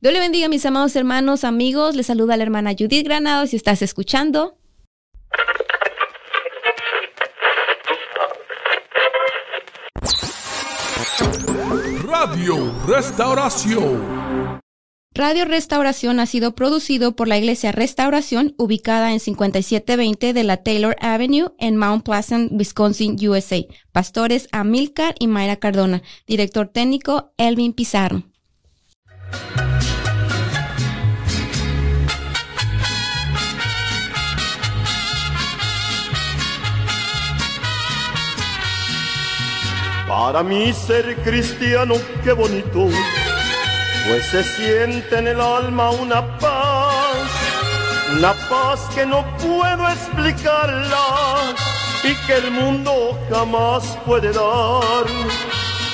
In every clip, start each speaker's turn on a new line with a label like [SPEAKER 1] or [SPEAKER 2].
[SPEAKER 1] Dios le bendiga, mis amados hermanos, amigos. Les saluda la hermana Judith Granado. Si estás escuchando,
[SPEAKER 2] Radio Restauración.
[SPEAKER 1] Radio Restauración ha sido producido por la Iglesia Restauración, ubicada en 5720 de la Taylor Avenue en Mount Pleasant, Wisconsin, USA. Pastores Amilcar y Mayra Cardona. Director técnico Elvin Pizarro.
[SPEAKER 3] Para mí ser cristiano, qué bonito, pues se siente en el alma una paz, una paz que no puedo explicarla y que el mundo jamás puede dar.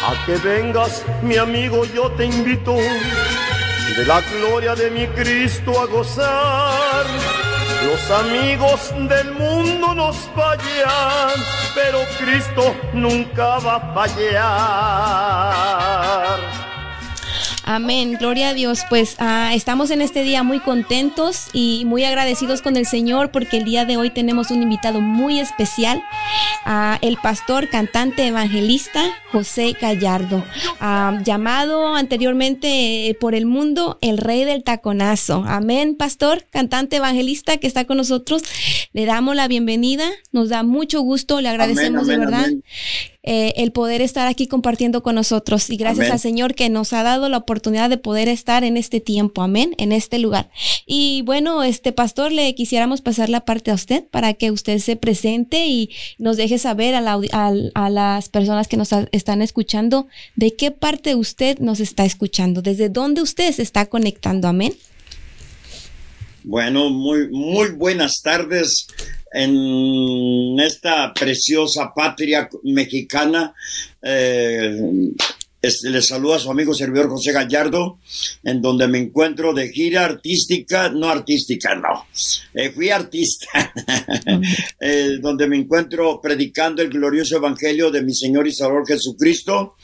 [SPEAKER 3] A que vengas, mi amigo, yo te invito, de la gloria de mi Cristo a gozar los amigos del mundo nos fallan, pero Cristo nunca va a fallar.
[SPEAKER 1] Amén, gloria a Dios. Pues ah, estamos en este día muy contentos y muy agradecidos con el Señor porque el día de hoy tenemos un invitado muy especial, uh, el pastor, cantante, evangelista José Gallardo, ah, llamado anteriormente eh, por el mundo el rey del taconazo. Amén, pastor, cantante, evangelista que está con nosotros. Le damos la bienvenida, nos da mucho gusto, le agradecemos de verdad. Eh, el poder estar aquí compartiendo con nosotros. Y gracias al Señor que nos ha dado la oportunidad de poder estar en este tiempo, amén, en este lugar. Y bueno, este pastor, le quisiéramos pasar la parte a usted para que usted se presente y nos deje saber a, a las personas que nos están escuchando de qué parte usted nos está escuchando, desde dónde usted se está conectando, amén.
[SPEAKER 4] Bueno, muy, muy buenas tardes en esta preciosa patria mexicana. Eh, les saluda a su amigo servidor José Gallardo, en donde me encuentro de gira artística, no artística, no, eh, fui artista, eh, donde me encuentro predicando el glorioso evangelio de mi Señor y Salvador Jesucristo.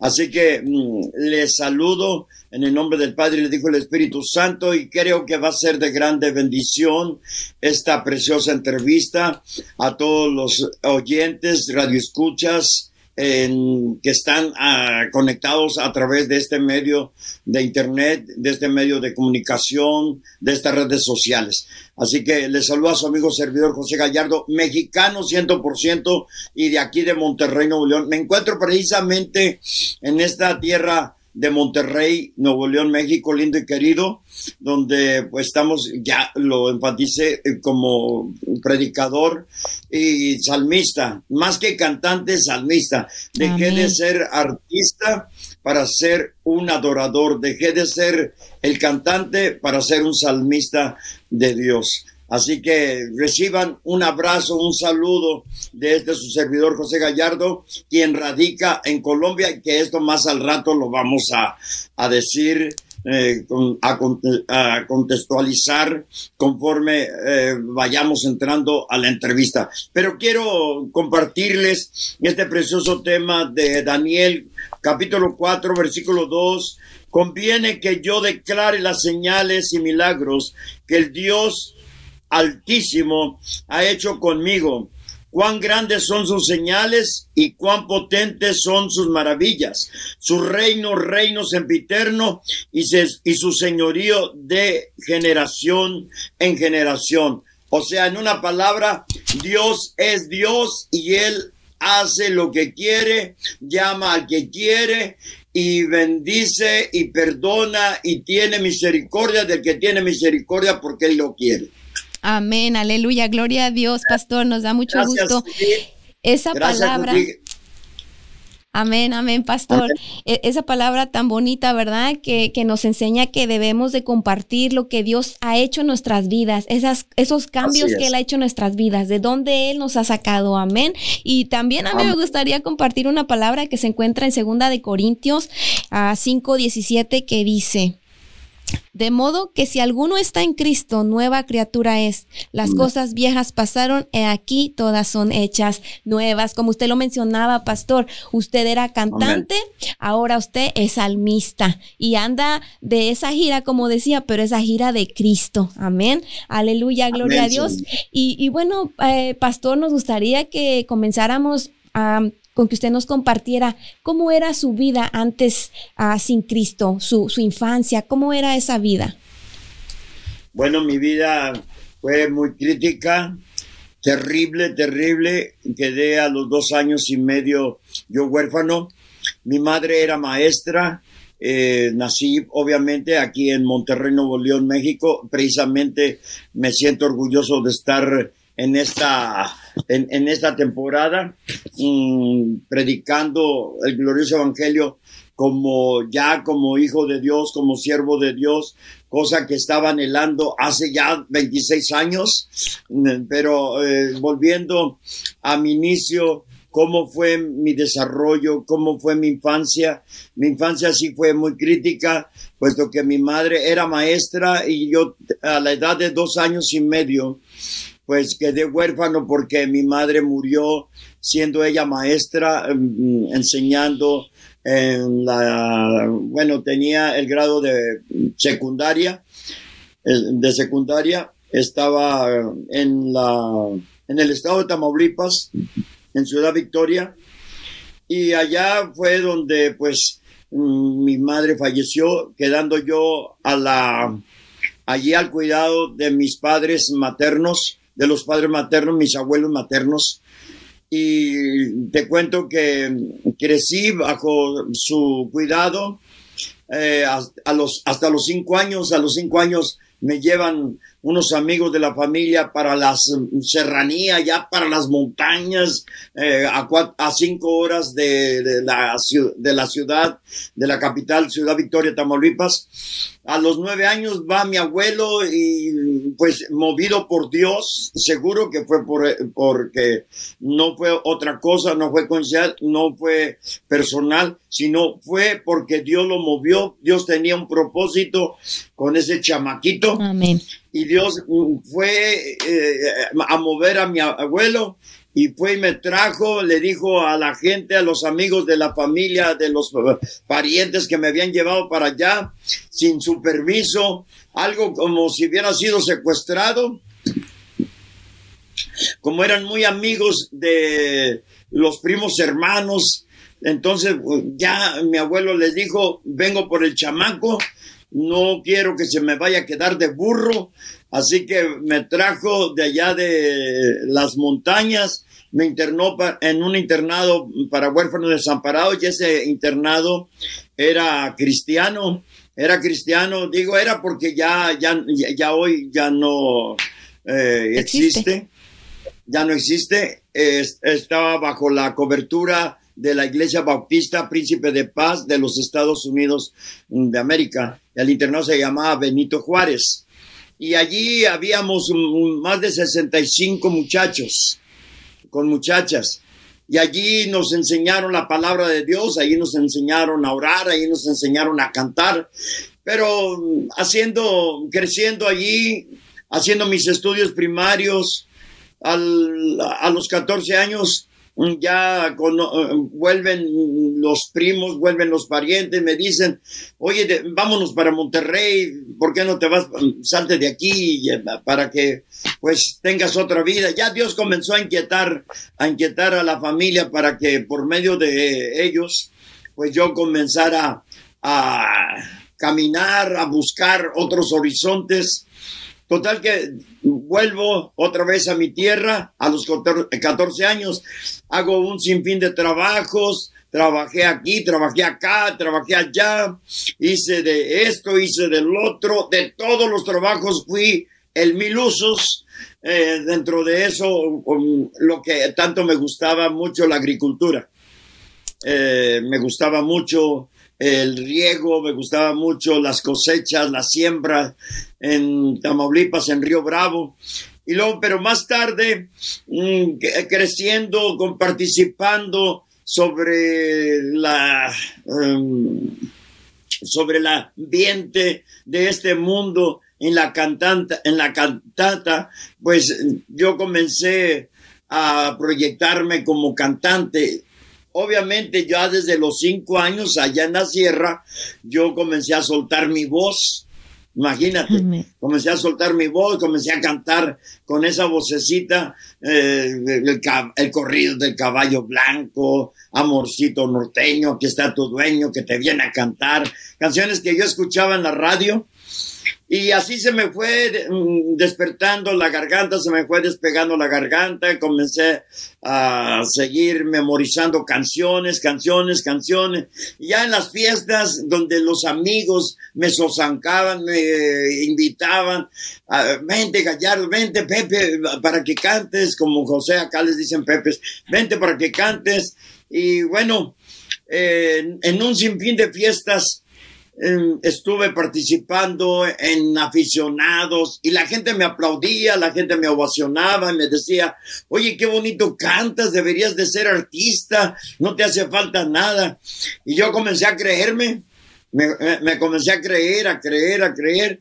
[SPEAKER 4] Así que mm, les saludo en el nombre del Padre le dijo el Espíritu Santo y creo que va a ser de grande bendición esta preciosa entrevista a todos los oyentes, radioescuchas, en, que están ah, conectados a través de este medio de internet, de este medio de comunicación, de estas redes sociales. Así que les saludo a su amigo servidor José Gallardo, mexicano 100% y de aquí de Monterrey, Nuevo León. Me encuentro precisamente en esta tierra de Monterrey, Nuevo León, México, lindo y querido, donde pues estamos, ya lo enfaticé eh, como predicador y salmista, más que cantante, salmista. Dejé de ser artista para ser un adorador, dejé de ser el cantante para ser un salmista de Dios. Así que reciban un abrazo, un saludo de este su servidor José Gallardo, quien radica en Colombia y que esto más al rato lo vamos a, decir. Eh, a, contextualizar conforme eh, vayamos entrando a la entrevista. Pero quiero compartirles este precioso tema de Daniel capítulo 4 versículo 2. Conviene que yo declare las señales y milagros que el Dios Altísimo ha hecho conmigo. Cuán grandes son sus señales y cuán potentes son sus maravillas. Su reino, reino sempiterno y, y su señorío de generación en generación. O sea, en una palabra, Dios es Dios y Él hace lo que quiere, llama al que quiere y bendice y perdona y tiene misericordia del que tiene misericordia porque Él lo quiere.
[SPEAKER 1] Amén, aleluya, gloria a Dios, pastor, nos da mucho gusto. Esa palabra. Amén, amén, pastor. E, esa palabra tan bonita, ¿verdad? Que, que, nos enseña que debemos de compartir lo que Dios ha hecho en nuestras vidas, esas, esos cambios que Él ha hecho en nuestras vidas, de dónde Él nos ha sacado. Amén. Y también a mí me gustaría compartir una palabra que se encuentra en segunda de Corintios a 5.17 que dice, De modo que si alguno está en Cristo, nueva criatura es. Las cosas viejas pasaron, y aquí todas son hechas nuevas. Como usted lo mencionaba, pastor, usted era cantante, ahora usted es salmista y anda de esa gira, como decía, pero esa gira de Cristo. Amén. Aleluya, gloria a Dios. Y, bueno, eh, pastor, nos gustaría que comenzáramos a con que usted nos compartiera cómo era su vida antes uh, sin Cristo, su, su, infancia, cómo era esa vida.
[SPEAKER 4] Bueno, mi vida fue muy crítica, terrible, terrible. Quedé a los dos años y medio yo huérfano. Mi madre era maestra. Eh, nací obviamente aquí en Monterrey, Nuevo León, México. Precisamente me siento orgulloso de estar en esta, en, esta temporada, mm, predicando el glorioso evangelio como ya como hijo de Dios, como siervo de Dios, cosa que estaba anhelando hace ya 26 años, mm, pero eh, volviendo a mi inicio, cómo fue mi desarrollo, cómo fue mi infancia. Mi infancia sí fue muy crítica, puesto que mi madre era maestra y yo a la edad de dos años y medio pues quedé huérfano porque mi madre murió siendo ella maestra, em, enseñando en la, bueno, tenía el grado de secundaria, de secundaria, estaba en la, en el estado de Tamaulipas, en Ciudad Victoria, y allá fue donde, pues, mm, mi madre falleció, quedando yo a la, allí al cuidado de mis padres maternos, de los padres maternos, mis abuelos maternos. Y te cuento que crecí bajo su cuidado eh, a, los, hasta los cinco años. A los cinco años me llevan unos amigos de la familia para la serranía, ya para las montañas, eh, a, a, cinco horas de, la, de la ciudad, de la capital, Ciudad Victoria, Tamaulipas. A los nueve años va mi abuelo y pues movido por Dios, seguro que fue por, porque no fue otra cosa, no fue coincidencial, no fue personal, sino fue porque Dios lo movió, Dios tenía un propósito con ese chamaquito.
[SPEAKER 1] Amén
[SPEAKER 4] y Dios fue eh, a mover a mi abuelo y fue y me trajo, le dijo a la gente, a los amigos de la familia, de los parientes que me habían llevado para allá sin su permiso, algo como si hubiera sido secuestrado. Como eran muy amigos de los primos hermanos, entonces ya mi abuelo les dijo, vengo por el chamaco, no quiero que se me vaya a quedar de burro, así que me trajo de allá de las montañas, me internó en un internado para huérfanos desamparados y ese internado era cristiano, era cristiano, digo era porque ya, ya, ya hoy ya no eh, existe. ya no existe, estaba bajo la cobertura de la Iglesia Bautista Príncipe de Paz de los Estados Unidos de América. El internado se llamaba Benito Juárez. Y allí habíamos más de 65 muchachos con muchachas. Y allí nos enseñaron la palabra de Dios, allí nos enseñaron a orar, allí nos enseñaron a cantar. Pero haciendo, creciendo allí, haciendo mis estudios primarios, a los 14 años, ya eh, vuelven los primos, vuelven los parientes, me dicen, oye, vámonos para Monterrey, ¿por qué no te vas, salte de aquí para que pues tengas otra vida? Ya Dios comenzó a inquietar, a inquietar a la familia para que por medio de ellos, pues yo comenzara a caminar, a buscar otros horizontes Total que vuelvo otra vez a mi tierra a los 14 años, hago un sinfín de trabajos, trabajé aquí, trabajé acá, trabajé allá, hice de esto, hice del otro, de todos los trabajos fui el mil usos. Eh, dentro de eso, lo que tanto me gustaba mucho la agricultura. Eh, me gustaba mucho el riego, me gustaba mucho las cosechas, la siembra en Tamaulipas, en Río Bravo. Y luego, pero más tarde, mm, creciendo, participando sobre la, em, sobre el ambiente de este mundo en la en la cantata, pues yo comencé a proyectarme como cantante. Obviamente ya desde los cinco años allá en la sierra, yo comencé a soltar mi voz. Imagínate, comencé a soltar mi voz, comencé a cantar con esa vocecita, eh, el, el, corrido del caballo blanco, amorcito norteño, que está tu dueño, que te viene a cantar, canciones que yo escuchaba en la radio y así se me fue mm, despertando la garganta, se me fue despegando la garganta, comencé a seguir memorizando canciones, canciones, canciones. Ya en las fiestas donde los amigos me sosancaban, me invitaban, vente Gallardo, vente Pepe para que cantes, como José acá les dicen Pepe, vente para que cantes. Y bueno, en un sinfín de fiestas, estuve participando en aficionados y la gente me aplaudía, la gente me ovacionaba y me decía, oye, qué bonito cantas, deberías de ser artista, no te hace falta nada. Y yo comencé a creerme, me, comencé a creer, a creer, a creer.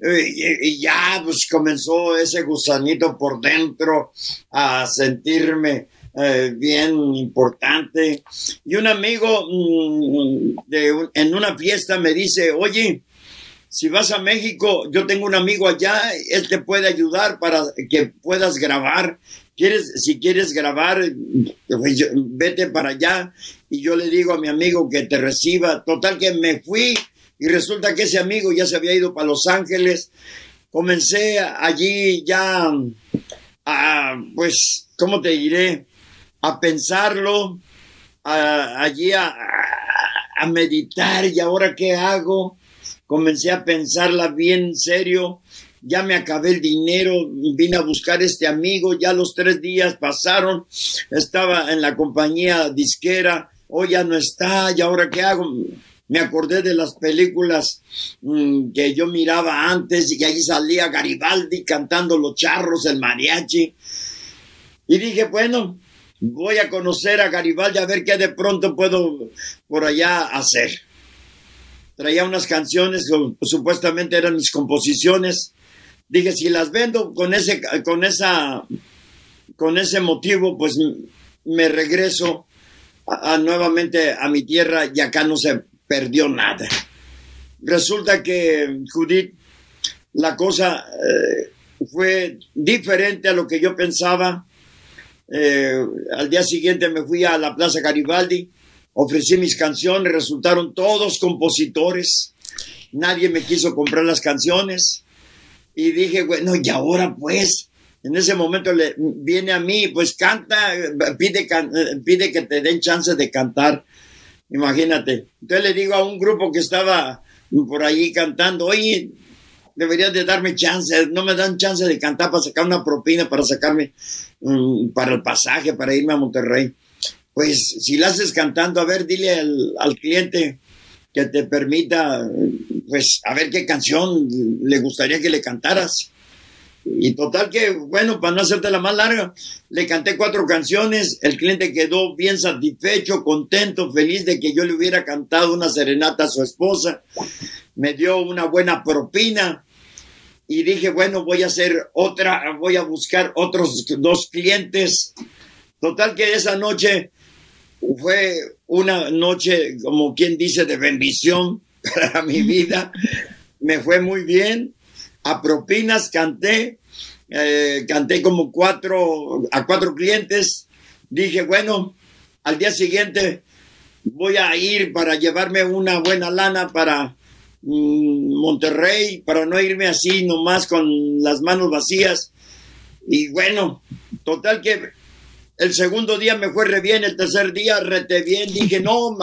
[SPEAKER 4] Y, y, ya pues comenzó ese gusanito por dentro a sentirme eh, bien importante. Y un amigo mm, en una fiesta me dice, oye, si vas a México, yo tengo un amigo allá, él te puede ayudar para que puedas grabar. ¿Quieres, si quieres grabar, pues, vete para allá. Y yo le digo a mi amigo que te reciba. Total que me fui y resulta que ese amigo ya se había ido para Los Ángeles. Comencé allí ya a, pues, ¿cómo te diré? A pensarlo, allí a, meditar y ahora qué hago. Comencé a pensarla bien serio. Ya me acabé el dinero, vine a buscar este amigo, ya los tres días pasaron, estaba en la compañía disquera, hoy ya no está, y ahora qué hago. Me acordé de las películas mm, que yo miraba antes y allí salía Garibaldi cantando los charros, el mariachi. Y dije, bueno, voy a conocer a Garibaldi a ver qué de pronto puedo por allá hacer. Traía unas canciones, supuestamente eran mis composiciones. Dije, si las vendo con ese, con esa, con ese motivo, pues me regreso nuevamente a mi tierra y acá no se perdió nada. Resulta que Judith, la cosa eh, fue diferente a lo que yo pensaba eh, al día siguiente me fui a la Plaza Garibaldi, ofrecí mis canciones, resultaron todos compositores. Nadie me quiso comprar las canciones. Y dije, bueno, y ahora pues, en ese momento le viene a mí, pues canta, pide, pide que te den chance de cantar. Imagínate. Entonces le digo a un grupo que estaba por ahí cantando, oye, deberías de darme chance, no me dan chance de cantar para sacar una propina, para sacarme Mm, para el pasaje, para irme a Monterrey. Pues si la haces cantando, a ver, dile al, cliente que te permita, pues, a ver qué canción le gustaría que le cantaras. Y total que, bueno, para no hacerte la más larga, le canté cuatro canciones, el cliente quedó bien satisfecho, contento, feliz de que yo le hubiera cantado una serenata a su esposa, me dio una buena propina, y dije, bueno, voy a hacer otra, voy a buscar otros dos clientes. Total que esa noche fue una noche, como quien dice, de bendición para mi vida. Me fue muy bien. A propinas canté, eh, canté como cuatro, a cuatro clientes. Dije, bueno, al día siguiente voy a ir para llevarme una buena lana para Monterrey para no irme así nomás con las manos vacías. Y bueno, total que el segundo día me fue re bien, el tercer día rete bien. Dije, no,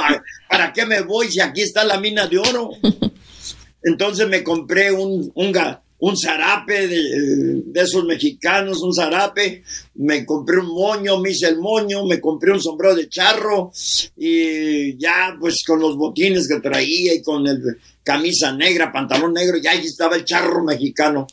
[SPEAKER 4] ¿para qué me voy si aquí está la mina de oro? Entonces me compré un, un, un zarape de, de, esos mexicanos, un zarape, me compré un moño, me hice el moño, me compré un sombrero de charro y ya pues con los botines que traía y con el camisa negra, pantalón negro, y ahí estaba el charro mexicano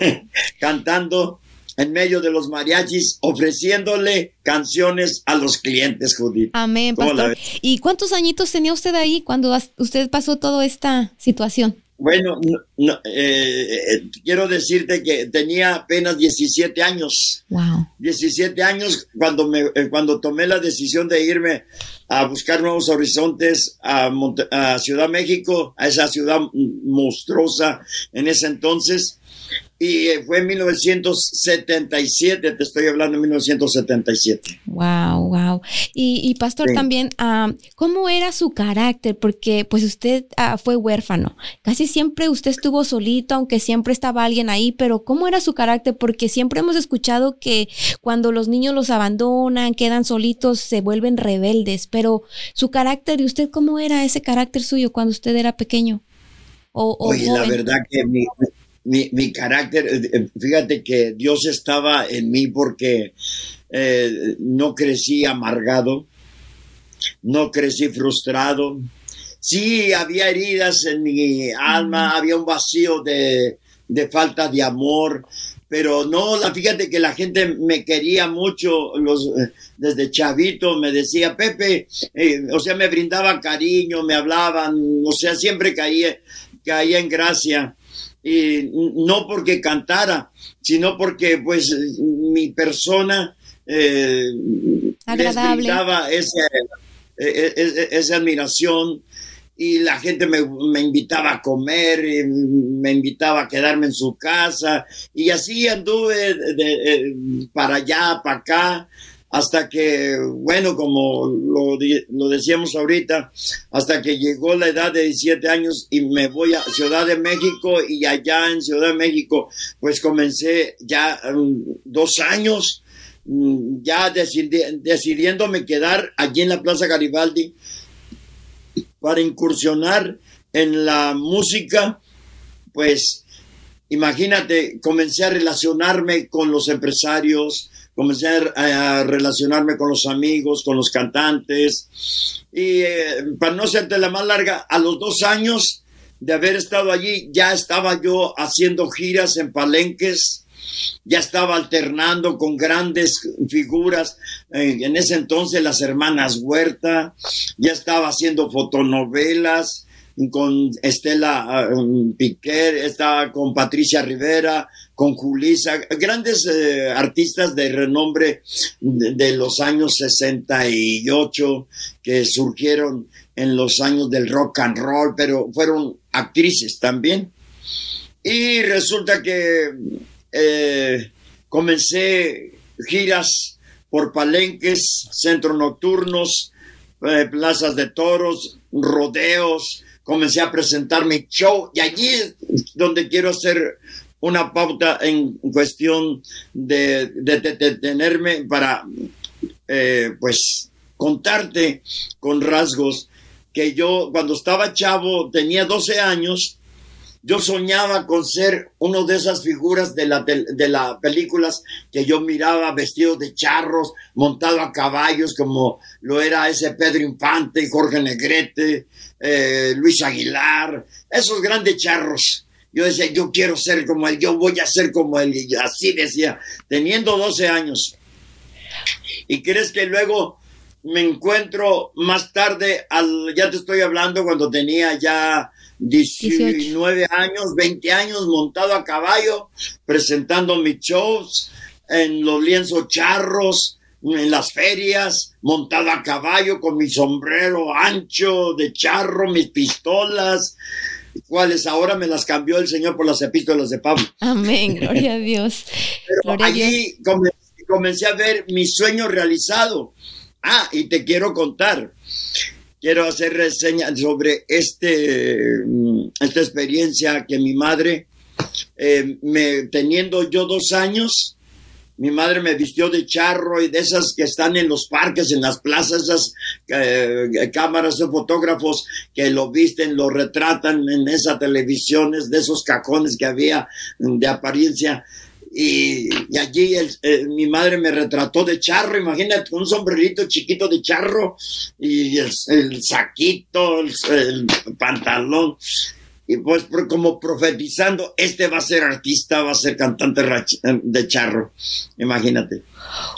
[SPEAKER 4] cantando. en medio de los mariachis ofreciéndole canciones a los clientes, Judith.
[SPEAKER 1] Amén, pastor. ¿Y cuántos añitos tenía usted ahí cuando usted pasó toda esta situación?
[SPEAKER 4] Bueno, no, eh, quiero decirte que tenía apenas 17 años.
[SPEAKER 1] Wow.
[SPEAKER 4] 17 años cuando, me, eh, cuando tomé la decisión de irme a buscar nuevos horizontes a, a Ciudad México, a esa ciudad monstruosa en ese entonces y eh, fue en 1977, te estoy hablando de 1977.
[SPEAKER 1] Wow, wow. Y, pastor también, ah, ¿cómo era su carácter? Porque pues usted ah, fue huérfano, casi siempre usted estuvo solito, aunque siempre estaba alguien ahí, pero ¿cómo era su carácter? Porque siempre hemos escuchado que cuando los niños los abandonan, quedan solitos, se vuelven rebeldes, pero su carácter, ¿y usted cómo era ese carácter suyo cuando usted era pequeño?
[SPEAKER 4] O, Oye, la verdad que mi, mi, mi carácter, eh, eh, fíjate que Dios estaba en mí porque eh, no crecí amargado, no crecí frustrado. Sí, había heridas en mi alma, había un vacío de, de falta de amor, pero no, la, fíjate que la gente me quería mucho, los, desde chavito me decía, Pepe, o sea, me brindaba cariño, me hablaban, o sea, siempre caía, caía en gracia y no porque cantara, sino porque pues mi persona eh,
[SPEAKER 1] Agradable.
[SPEAKER 4] esa, e, e, e, esa admiración y la gente me, me, invitaba a comer, me invitaba a quedarme en su casa y así anduve de, para allá, para acá hasta que, bueno, como lo, lo, decíamos ahorita, hasta que llegó la edad de 17 años y me voy a Ciudad de México y allá en Ciudad de México, pues comencé ya um, dos años um, ya decidiéndome quedar allí en la Plaza Garibaldi para incursionar en la música, pues imagínate, comencé a relacionarme con los empresarios, comencé a, relacionarme con los amigos, con los cantantes. Y eh, para no hacerte la más larga, a los dos años de haber estado allí, ya estaba yo haciendo giras en palenques, ya estaba alternando con grandes figuras, en ese entonces las hermanas Huerta, ya estaba haciendo fotonovelas, con Estela um, Piquer, estaba con Patricia Rivera, con Julisa, grandes eh, artistas de renombre de, los años 68 que surgieron en los años del rock and roll, pero fueron actrices también. Y resulta que eh, comencé giras por palenques, centros nocturnos, eh, plazas de toros, rodeos, comencé a presentar mi show y allí es donde quiero hacer una pauta en cuestión de, tenerme para, eh, pues, contarte con rasgos que yo cuando estaba chavo, tenía 12 años, yo soñaba con ser uno de esas figuras de las de la películas que yo miraba vestidos de charros, montado a caballos, como lo era ese Pedro Infante, Jorge Negrete, eh, Luis Aguilar, esos grandes charros. Yo decía, yo quiero ser como él, yo voy a ser como él. Y así decía, teniendo 12 años. ¿Y crees que luego me encuentro más tarde, al, ya te estoy hablando cuando tenía ya 19 años, 20 años montado a caballo, presentando mis shows en los lienzos charros, en las ferias, montado a caballo con mi sombrero ancho de charro, mis pistolas, cuales ahora me las cambió el Señor por las epístolas de Pablo.
[SPEAKER 1] Amén, gloria a Dios.
[SPEAKER 4] Pero allí comencé a ver mi sueño realizado. Ah, y te quiero contar quiero hacer reseña sobre este, mm, esta experiencia que mi madre, eh, me, teniendo yo dos años, mi madre me vistió de charro y de esas que están en los parques, en las plazas, esas eh, cámaras de fotógrafos que lo visten, lo retratan en esas televisiones, de esos cajones que había de apariencia y, allí mi madre me retrató de charro, imagínate, un sombrerito chiquito de charro y el, saquito, el, pantalón. y pues como profetizando, este va a ser artista, va a ser cantante de charro, imagínate.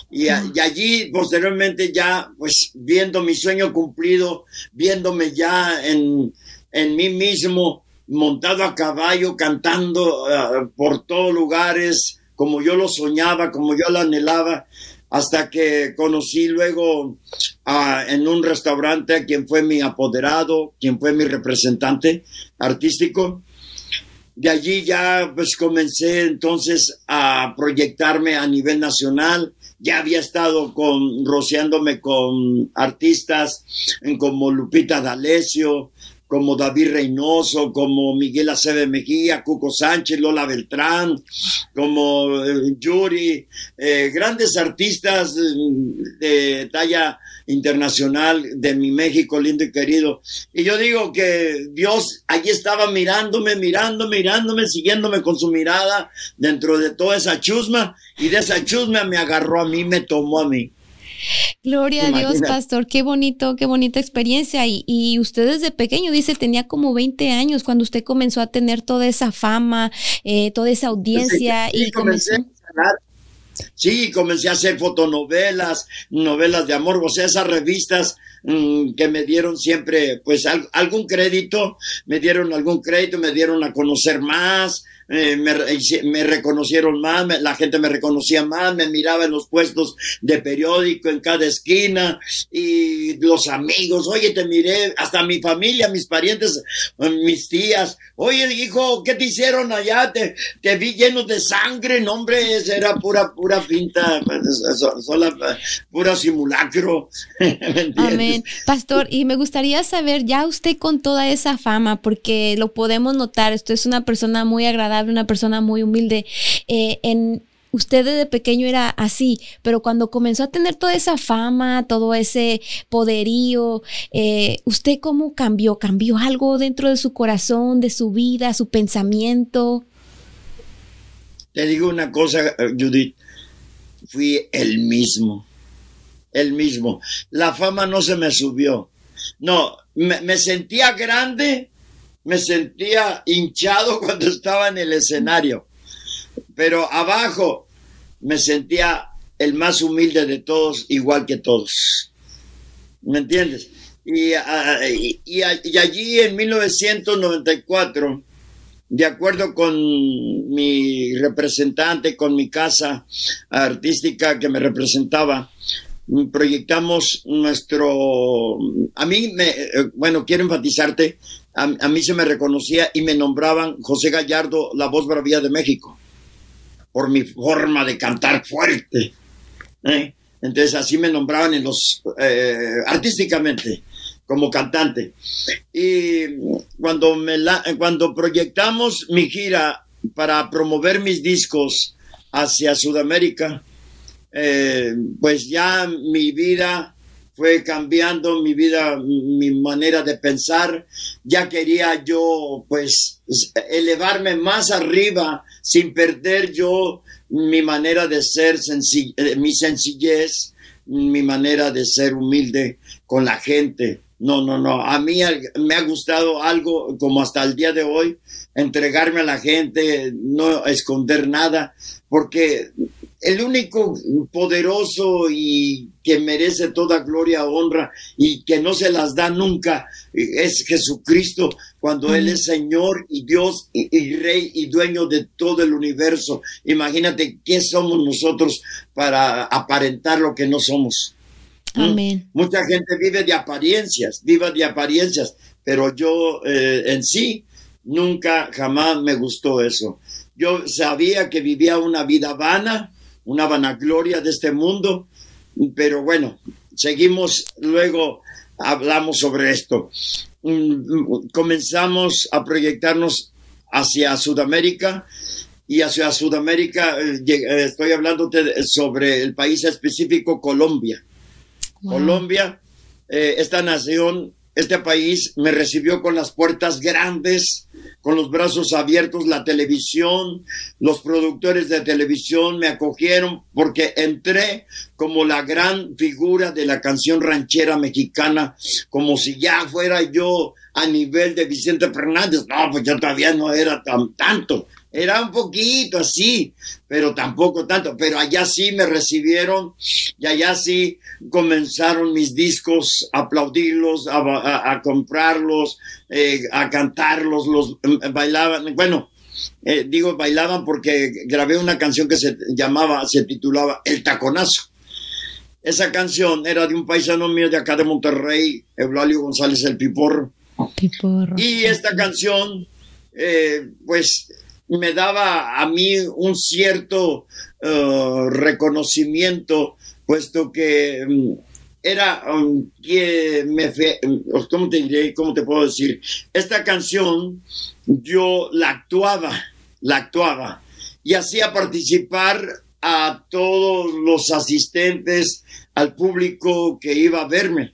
[SPEAKER 4] Y, y, allí posteriormente ya, pues viendo mi sueño cumplido, viéndome ya en, en mí mismo, montado a caballo, cantando uh, por todos lugares, como yo lo soñaba, como yo lo anhelaba, hasta que conocí luego en un restaurante a quien fue mi apoderado, quien fue mi representante artístico. De allí ya pues comencé entonces a proyectarme a nivel nacional. Ya había estado con, rociándome con artistas como Lupita D'Alessio, como David Reynoso, como Miguel Acebe Mejía, Cuco Sánchez, Lola Beltrán, como eh, Yuri, eh, grandes artistas mm, de talla internacional de mi México lindo y querido. Y yo digo que Dios allí estaba mirándome, mirándome, mirándome, siguiéndome con su mirada dentro de toda esa chusma y de esa chusma me agarró a mí, me tomó a mí.
[SPEAKER 1] Gloria a Dios, pastor, qué bonito, qué bonita experiencia. Y, y, usted desde pequeño, dice, tenía como 20 años cuando usted comenzó a tener toda esa fama, eh, toda esa audiencia.
[SPEAKER 4] Sí,
[SPEAKER 1] y
[SPEAKER 4] comencé a Sí, comencé a hacer fotonovelas, novelas de amor, o sea, esas revistas mmm, que me dieron siempre, pues, al, algún crédito, me dieron algún crédito, me dieron a conocer más, eh, me, me, reconocieron más, me, la gente me reconocía más, me miraba en los puestos de periódico en cada esquina y los amigos, oye, te miré, hasta mi familia, mis parientes, mis tías, oye, hijo, ¿qué te hicieron allá? Te, te vi lleno de sangre, no, hombre, era pura, pura pinta, sola, pura simulacro.
[SPEAKER 1] Amén. Pastor, y me gustaría saber, ya usted con toda esa fama, porque lo podemos notar, esto es una persona muy agradable una persona muy humilde. Eh, en, usted desde pequeño era así, pero cuando comenzó a tener toda esa fama, todo ese poderío, eh, ¿usted cómo cambió? ¿Cambió algo dentro de su corazón, de su vida, su pensamiento?
[SPEAKER 4] Te digo una cosa, Judith, fui el mismo, el mismo. La fama no se me subió. No, me, me sentía grande, me sentía hinchado cuando estaba en el escenario, pero abajo me sentía el más humilde de todos, igual que todos. ¿Me entiendes? Y, y, y, allí en 1994, de acuerdo con mi representante, con mi casa artística que me representaba, proyectamos nuestro... A mí, me, bueno, quiero enfatizarte a, mí se me reconocía y me nombraban José Gallardo, la voz bravía de México, por mi forma de cantar fuerte. ¿eh? Entonces así me nombraban en los, eh, artísticamente como cantante. Y cuando, me la, cuando proyectamos mi gira para promover mis discos hacia Sudamérica, eh, pues ya mi vida fue cambiando mi vida, mi manera de pensar. Ya quería yo, pues, elevarme más arriba sin perder yo mi manera de ser, eh, mi sencillez, mi manera de ser humilde con la gente. No, no, no. A mí me ha gustado algo como hasta el día de hoy, entregarme a la gente, no esconder nada, porque el único poderoso y que merece toda gloria, honra y que no se las da nunca es Jesucristo cuando Él es Señor y Dios y, y, Rey y dueño de todo el universo. Imagínate qué somos nosotros para aparentar lo que no somos.
[SPEAKER 1] ¿Mm? Amén.
[SPEAKER 4] Mucha gente vive de apariencias, vive de apariencias, pero yo eh, en sí nunca, jamás me gustó eso. Yo sabía que vivía una vida vana, una vanagloria de este mundo, pero bueno, seguimos, luego hablamos sobre esto. Mm, comenzamos a proyectarnos hacia Sudamérica y hacia Sudamérica eh, eh, estoy hablando sobre el país específico Colombia. Wow. Colombia, eh, esta nación este país me recibió con las puertas grandes, con los brazos abiertos, la televisión, los productores de televisión me acogieron porque entré como la gran figura de la canción ranchera mexicana, como si ya fuera yo a nivel de Vicente Fernández. No, pues yo todavía no era tan tanto, era un poquito así, pero tampoco tanto. Pero allá sí me recibieron y allá sí comenzaron mis discos a aplaudirlos, a, comprarlos, eh, a cantarlos, los eh, bailaban. Bueno, eh, digo bailaban porque grabé una canción que se llamaba, se titulaba El Taconazo. Esa canción era de un paisano mío de acá de Monterrey, Eulalio González el Piporro. Piporro. Y esta canción, pues me daba a mí un cierto uh, reconocimiento, puesto que um, era que me ¿cómo te diré? ¿Cómo te puedo decir? Esta canción yo la actuaba, la actuaba y hacía participar a todos los asistentes, al público que iba a verme.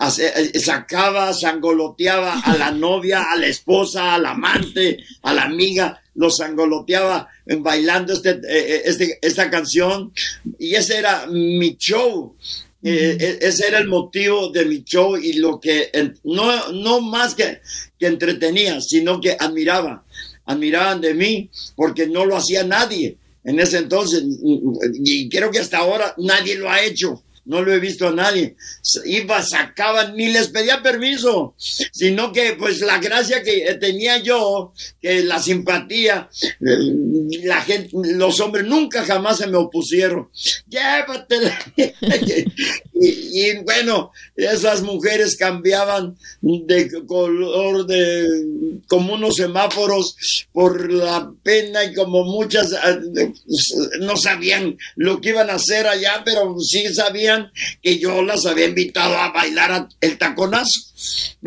[SPEAKER 4] Eh, sacaba, sangoloteaba a la novia, a la esposa, al amante, a la amiga, lo sangoloteaba bailando este, eh, eh, este, esta canción. Y ese era mi show. Ese era el motivo de mi show y lo que no, no más que, que entretenía, sino que admiraba, admiraban de mí porque no lo hacía nadie en ese entonces. Y creo que hasta ahora nadie lo ha hecho no lo he visto a nadie. Iba, sacaban, ni les pedía permiso, sino que pues la gracia que tenía yo, que la simpatía, la gente, los hombres nunca jamás se me opusieron. Llévatela. y, bueno, esas mujeres cambiaban de color de como unos semáforos por la pena y como muchas eh, no sabían lo que iban a hacer allá, pero sí sabían que yo las había invitado a bailar el taconazo.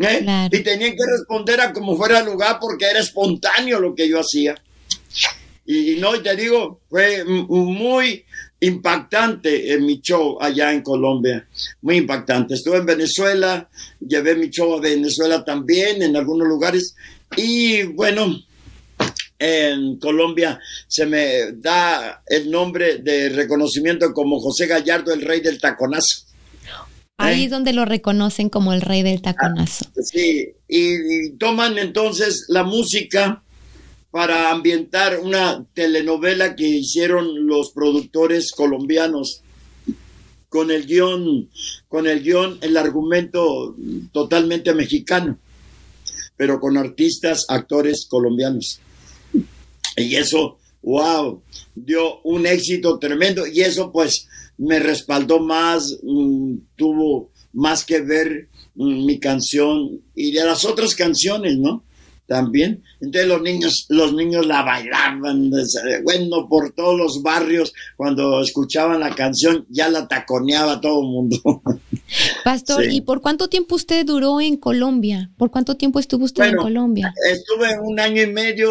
[SPEAKER 4] ¿eh? Y tenían que responder a como fuera el lugar porque era espontáneo lo que yo hacía. Y, no, y te digo, fue muy impactante en mi show allá en Colombia, muy impactante. Estuve en Venezuela, llevé mi show a Venezuela también, en algunos lugares, y bueno, en Colombia se me da el nombre de reconocimiento como José Gallardo, el rey del taconazo.
[SPEAKER 1] Ahí es donde lo reconocen como el rey del taconazo.
[SPEAKER 4] Ah, sí, y, toman entonces la música para ambientar una telenovela que hicieron los productores colombianos con el guion, con el guion, el argumento totalmente mexicano, pero con artistas, actores colombianos. Y eso, wow, dio un éxito tremendo y eso pues me respaldó más, mm, tuvo más que ver mm, mi canción y de las otras canciones, ¿no? también. Entonces los niños, los niños la bailaban, bueno, por todos los barrios, cuando escuchaban la canción, ya la taconeaba todo el mundo.
[SPEAKER 1] Pastor, ¿y por cuánto tiempo usted duró en Colombia? ¿Por cuánto tiempo estuvo usted en Colombia?
[SPEAKER 4] Estuve un año y medio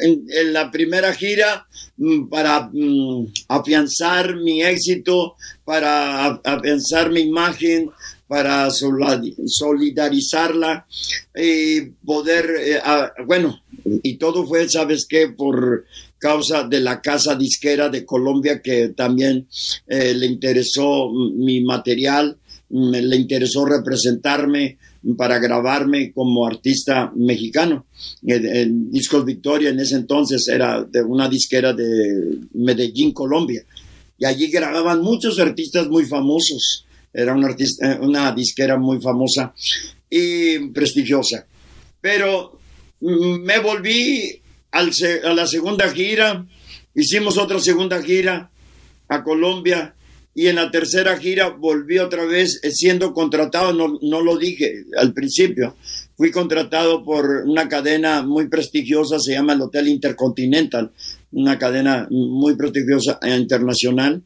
[SPEAKER 4] en, la primera gira mm, para mm, afianzar mi éxito, para afianzar mi imagen, para solidarizarla y poder, eh, bueno, y todo fue, ¿sabes qué? Por causa de la casa disquera de Colombia que también eh, le interesó mi material, le interesó representarme para grabarme como artista mexicano. El, Discos Victoria en ese entonces era de una disquera de Medellín, Colombia. Y allí grababan muchos artistas muy famosos era una, eh, disquera muy famosa y prestigiosa. Pero mm, me volví al, a la segunda gira, hicimos otra segunda gira a Colombia y en la tercera gira volví otra vez eh, siendo contratado, no, no lo dije al principio, fui contratado por una cadena muy prestigiosa, se llama el Hotel Intercontinental, una cadena muy prestigiosa e internacional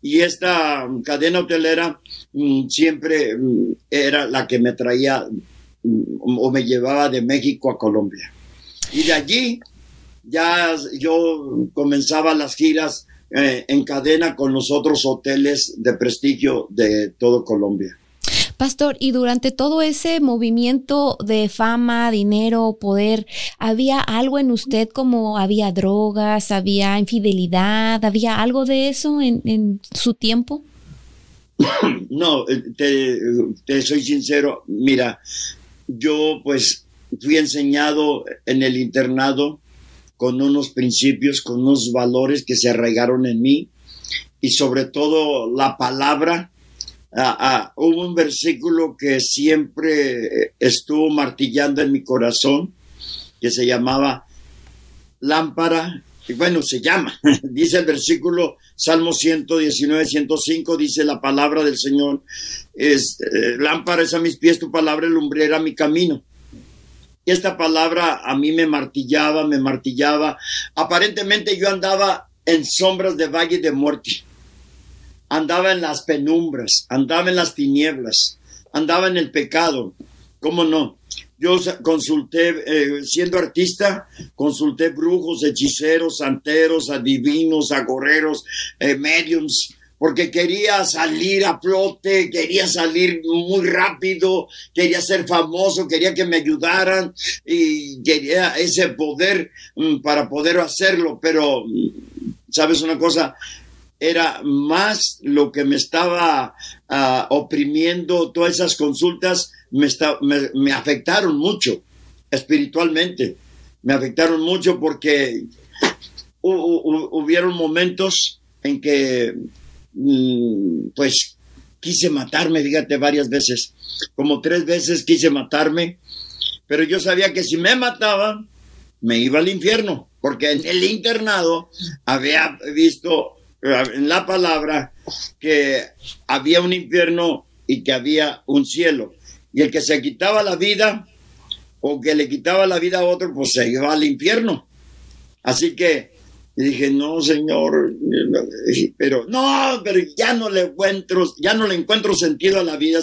[SPEAKER 4] y esta cadena hotelera mm, siempre mm, era la que me traía mm, o me llevaba de México a Colombia. Y de allí ya yo comenzaba las giras eh, en cadena con los otros hoteles de prestigio de todo Colombia.
[SPEAKER 1] Pastor, y durante todo ese movimiento de fama, dinero, poder, ¿había algo en usted como había drogas, había infidelidad, había algo de eso en, su tiempo?
[SPEAKER 4] No, te, te soy sincero, mira, yo pues fui enseñado en el internado con unos principios, con unos valores que se arraigaron en mí y sobre todo la palabra. Ah, ah, hubo un versículo que siempre estuvo martillando en mi corazón, que se llamaba lámpara, y bueno, se llama, dice el versículo Salmo 119, 105, dice la palabra del Señor, es, eh, lámpara es a mis pies tu palabra, lumbrera mi camino. Y esta palabra a mí me martillaba, me martillaba. Aparentemente yo andaba en sombras de valle de muerte. Andaba en las penumbras, andaba en las tinieblas, andaba en el pecado. ¿Cómo no? Yo consulté, eh, siendo artista, consulté brujos, hechiceros, santeros, adivinos, agoreros, eh, mediums, porque quería salir a flote, quería salir muy rápido, quería ser famoso, quería que me ayudaran y quería ese poder mm, para poder hacerlo, pero, mm, ¿sabes una cosa? Era más lo que me estaba ah, oprimiendo, todas esas consultas me, me afectaron mucho espiritualmente, me afectaron mucho porque hubieron momentos en que pues quise matarme, fíjate, varias veces, como tres veces quise matarme, pero yo sabía que si me mataba, me iba al infierno, porque en el internado había visto en la palabra que había un infierno y que había un cielo. Y el que se quitaba la vida o que le quitaba la vida a otro, pues se iba al infierno. Así que y dije, no, señor, pero no, pero ya no le encuentro, ya no le encuentro sentido a la vida,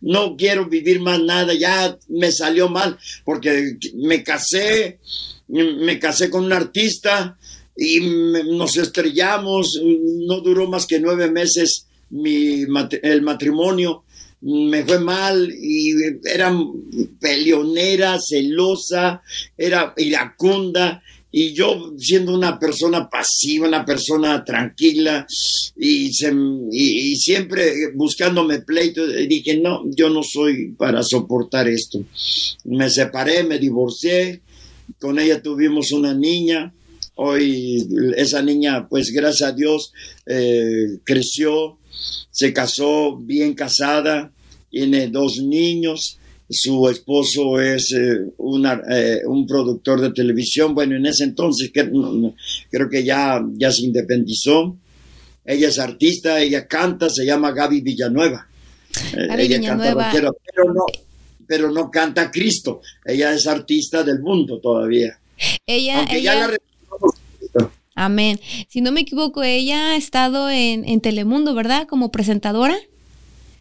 [SPEAKER 4] no quiero vivir más nada, ya me salió mal, porque me casé, me casé con un artista y nos estrellamos, no duró más que nueve meses mi, el matrimonio, me fue mal y era peleonera, celosa, era iracunda y yo siendo una persona pasiva, una persona tranquila y, siempre buscándome pleito, dije, no, yo no soy para soportar esto. Me separé, me divorcié, con ella tuvimos una niña, hoy esa niña, pues gracias a Dios, eh, creció, se casó bien casada, tiene dos niños su esposo es eh, eh, un productor de televisión, bueno, en ese entonces creo que ya, ya se independizó. Ella es artista, ella canta, se llama Gaby Villanueva.
[SPEAKER 1] Eh, Gaby Villanueva.
[SPEAKER 4] pero, no, pero no canta Cristo. Ella es artista del mundo todavía.
[SPEAKER 1] Ella, Amén. Si no me equivoco, ella ha estado en, en Telemundo, ¿verdad? Como presentadora.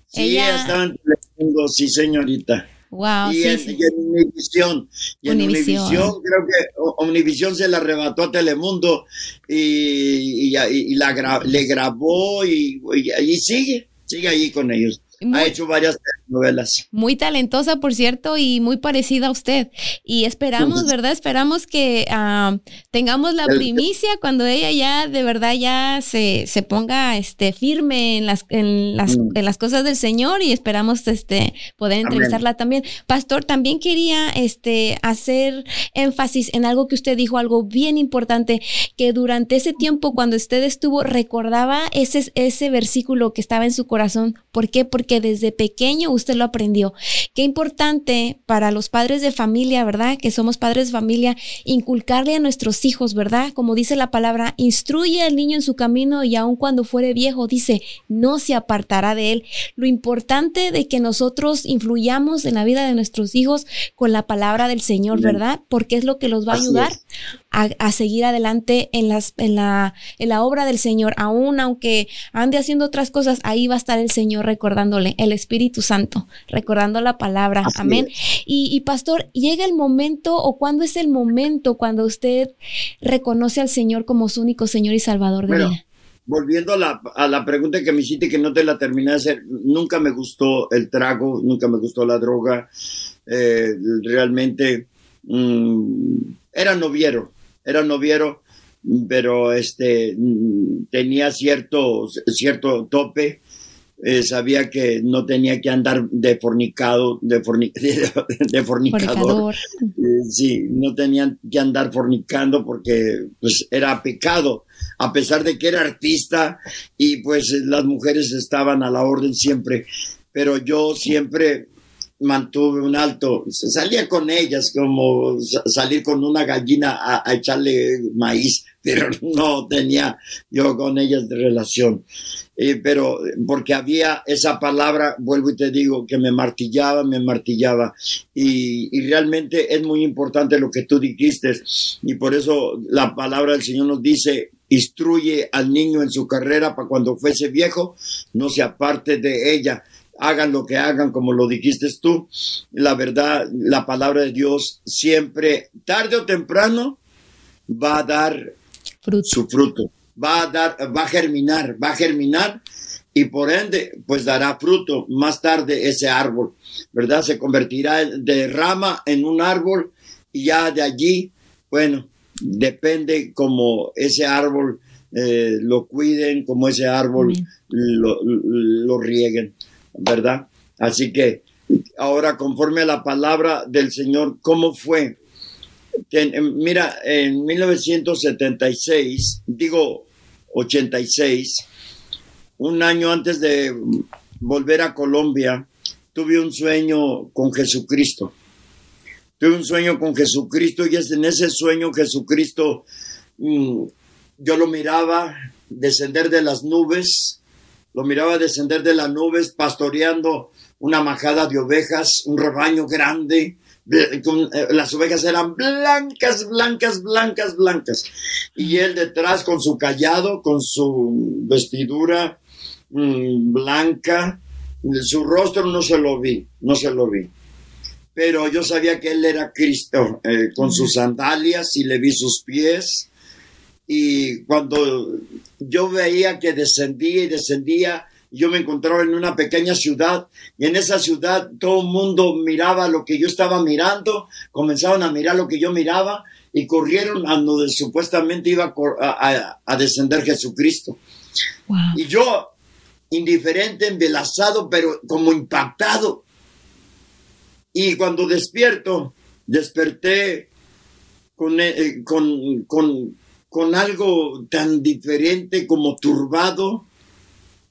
[SPEAKER 4] Sí, ella... estado en Telemundo, sí, señorita.
[SPEAKER 1] Wow,
[SPEAKER 4] y,
[SPEAKER 1] en,
[SPEAKER 4] Univisión. Y en Univisión, creo que Univisión se la arrebató a Telemundo y, y, la le grabó y, y, sigue, sigue ahí con ellos ha hecho varias novelas.
[SPEAKER 1] Muy talentosa, por cierto, y muy parecida a usted. Y esperamos, ¿verdad? Esperamos que ah, tengamos la primicia cuando ella ya de verdad ya se, se ponga este, firme en las, en, las, mm. en las cosas del Señor y esperamos este, poder entrevistarla también. Pastor, también quería este, hacer énfasis en algo que usted dijo, algo bien importante, que durante ese tiempo cuando usted estuvo recordaba ese, ese versículo que estaba en su corazón. ¿Por qué? Porque que desde pequeño usted lo aprendió. Qué importante para los padres de familia, ¿verdad? Que somos padres de familia, inculcarle a nuestros hijos, ¿verdad? Como dice la palabra, instruye al niño en su camino y aun cuando fuere viejo, dice, no se apartará de él. Lo importante de que nosotros influyamos en la vida de nuestros hijos con la palabra del Señor, ¿verdad? Porque es lo que los va a ayudar a, seguir adelante en, las, en, la, en la obra del Señor. Aún aunque ande haciendo otras cosas, ahí va a estar el Señor recordándole, el Espíritu Santo, recordando la palabra. Amén. Y, pastor, llega el momento o cuándo es el momento cuando usted reconoce al Señor como su único Señor y Salvador de vida.
[SPEAKER 4] volviendo a la, a la pregunta que me hiciste que no te la terminé de hacer, nunca me gustó el trago, nunca me gustó la droga, eh, realmente mm, era noviero, era noviero, pero este mm, tenía cierto, cierto tope eh, sabía que no tenía que andar de fornicado, de, de, fornicador. Eh, sí, no tenía que andar fornicando porque pues era pecado, a pesar de que era artista y pues las mujeres estaban a la orden siempre, pero yo siempre mantuve un alto, salía con ellas como salir con una gallina a echarle maíz, pero no tenía yo con ellas de relación. Eh, pero porque había esa palabra, vuelvo y te digo, que me martillaba, me martillaba. Y, y, realmente es muy importante lo que tú dijiste. Y por eso la palabra del Señor nos dice, instruye al niño en su carrera para cuando fuese viejo, no se aparte de ella. Hagan lo que hagan, como lo dijiste tú. La verdad, la palabra de Dios siempre, tarde o temprano, va a dar su fruto va a dar, va a germinar, va a germinar y por ende, pues dará fruto más tarde ese árbol, ¿verdad? Se convertirá de rama en un árbol y ya de allí, bueno, depende como ese árbol eh, lo cuiden, como ese árbol lo, lo rieguen, ¿verdad? Así que ahora conforme a la palabra del Señor, ¿cómo fue? mira, en 1976, digo 86, un año antes de volver a Colombia, tuve un sueño con Jesucristo. Tuve un sueño con Jesucristo y en ese sueño Jesucristo, mm, yo lo miraba descender de las nubes, lo miraba descender de las nubes pastoreando una majada de ovejas, un rebaño grande, eh, las ovejas eran blancas, blancas, blancas, blancas. Y él detrás con su callado, con su vestidura mm, blanca, su rostro no se lo vi, no se lo vi. Pero yo sabía que él era Cristo, eh, con sus sandalias y le vi sus pies. Y cuando yo veía que descendía y descendía, yo me encontraba en una pequeña ciudad y en esa ciudad todo el mundo miraba lo que yo estaba mirando, comenzaron a mirar lo que yo miraba y corrieron a donde supuestamente iba a, descender Jesucristo. Y yo, indiferente, embelazado, pero como impactado. Y cuando despierto, desperté con, eh, con, con, con algo tan diferente como turbado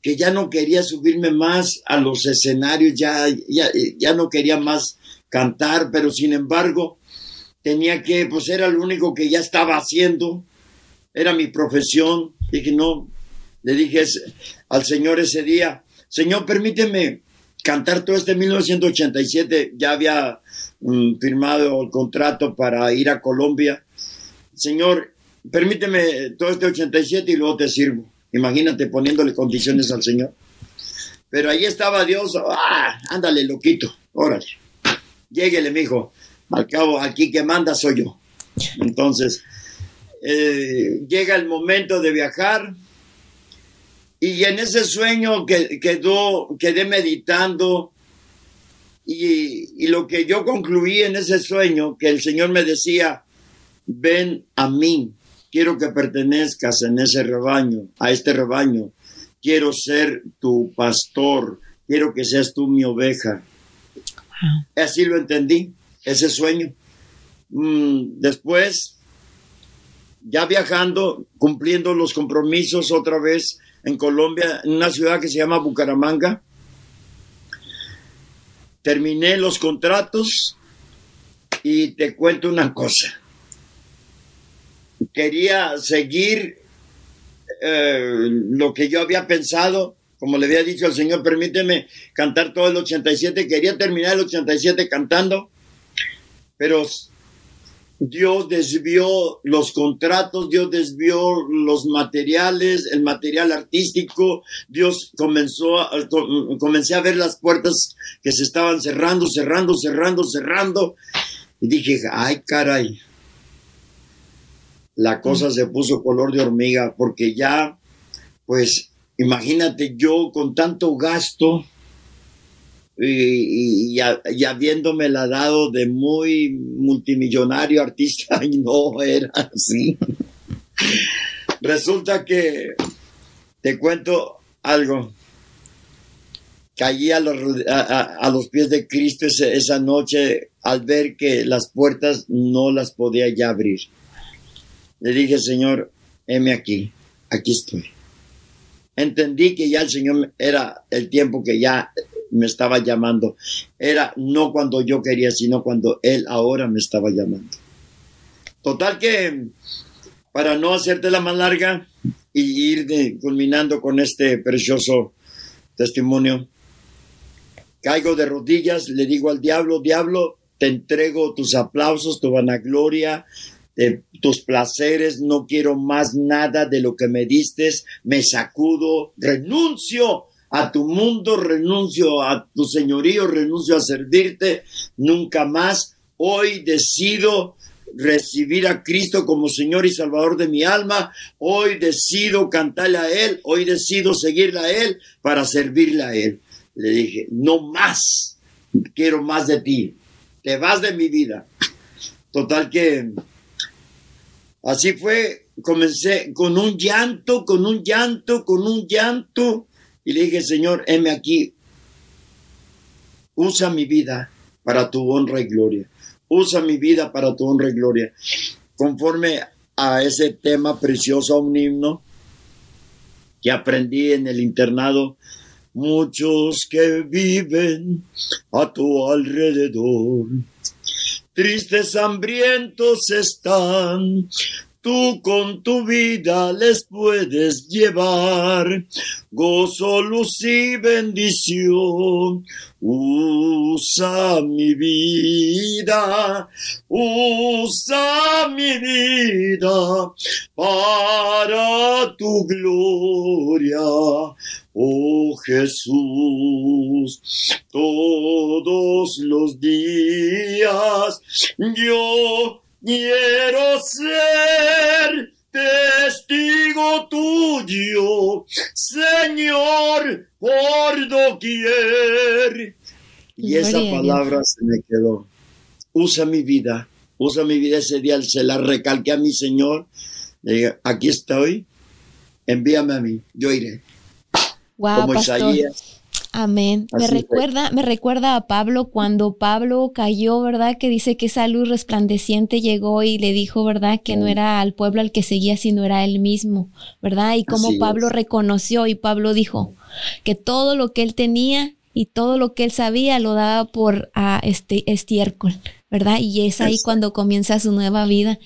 [SPEAKER 4] que ya no quería subirme más a los escenarios, ya, ya, no quería más cantar, pero sin embargo tenía que, pues era lo único que ya estaba haciendo, era mi profesión, dije no, le dije al Señor ese día, Señor, permíteme cantar todo este 1987, ya había mm, firmado el contrato para ir a Colombia, Señor, permíteme todo este 87 y luego te sirvo. Imagínate poniéndole condiciones al Señor. Pero ahí estaba Dios, ah, ándale, loquito, órale. Lléguele, mijo. Al cabo, aquí que manda soy yo. Entonces, eh, llega el momento de viajar. Y en ese sueño que, quedó, quedé meditando. Y, y lo que yo concluí en ese sueño, que el Señor me decía, ven a mí quiero que pertenezcas en ese rebaño, a este rebaño. Quiero ser tu pastor, quiero que seas tú mi oveja. Así lo entendí, ese sueño. Mm, después, ya viajando, cumpliendo los compromisos otra vez en Colombia, en una ciudad que se llama Bucaramanga, terminé los contratos y te cuento una cosa quería seguir eh, lo que yo había pensado, como le había dicho al Señor, permíteme cantar todo el 87, quería terminar el 87 cantando, pero Dios desvió los contratos, Dios desvió los materiales, el material artístico, Dios comenzó a, comencé a ver las puertas que se estaban cerrando, cerrando, cerrando, cerrando, y dije, ay caray, la cosa se puso color de hormiga porque ya pues imagínate yo con tanto gasto y, y, habiéndome la dado de muy multimillonario artista y no era así. Resulta que te cuento algo. Caí a los, a, los pies de Cristo esa, noche al ver que las puertas no las podía ya abrir. Le dije, Señor, heme aquí, aquí estoy. Entendí que ya el Señor era el tiempo que ya me estaba llamando. Era no cuando yo quería, sino cuando Él ahora me estaba llamando. Total que, para no hacerte la más larga y ir culminando con este precioso testimonio, caigo de rodillas, le digo al diablo, diablo, te entrego tus aplausos, tu vanagloria, tus placeres, no quiero más nada de lo que me diste, me sacudo, renuncio a tu mundo, renuncio a tu señorío, renuncio a servirte nunca más. Hoy decido recibir a Cristo como Señor y Salvador de mi alma. Hoy decido cantarle a Él. Hoy decido seguirle a Él para servirle a Él. Le dije, no más. Quiero más de ti. Te vas de mi vida. Total que así fue. Comencé con un llanto, con un llanto, con un llanto y le dije, Señor, heme aquí, usa mi vida para tu honra y gloria. Usa mi vida para tu honra y gloria. Conforme a ese tema precioso, un himno que aprendí en el internado, muchos que viven a tu alrededor, tristes, hambrientos están, tú con tu vida les puedes llevar gozo, luz y bendición. Usa mi vida, usa mi vida para tu gloria. Oh Jesús, todos los días yo quiero ser testigo tuyo, Señor, por doquier. Y esa palabra se me quedó. Usa mi vida, usa mi vida ese día, se la recalqué a mi Señor. Le dije, aquí estoy, envíame a mí, yo iré.
[SPEAKER 1] Wow, Como Isaías Amén. me recuerda, me recuerda a Pablo cuando Pablo cayó, ¿verdad? Que dice que esa luz resplandeciente llegó y le dijo, ¿verdad? Que no era al pueblo al que seguía, sino era él mismo, ¿verdad? Y como Pablo reconoció y Pablo dijo que todo lo que él tenía y todo lo que él sabía lo daba por a este estiércol. ¿Verdad? Y es ahí cuando comienza su nueva vida.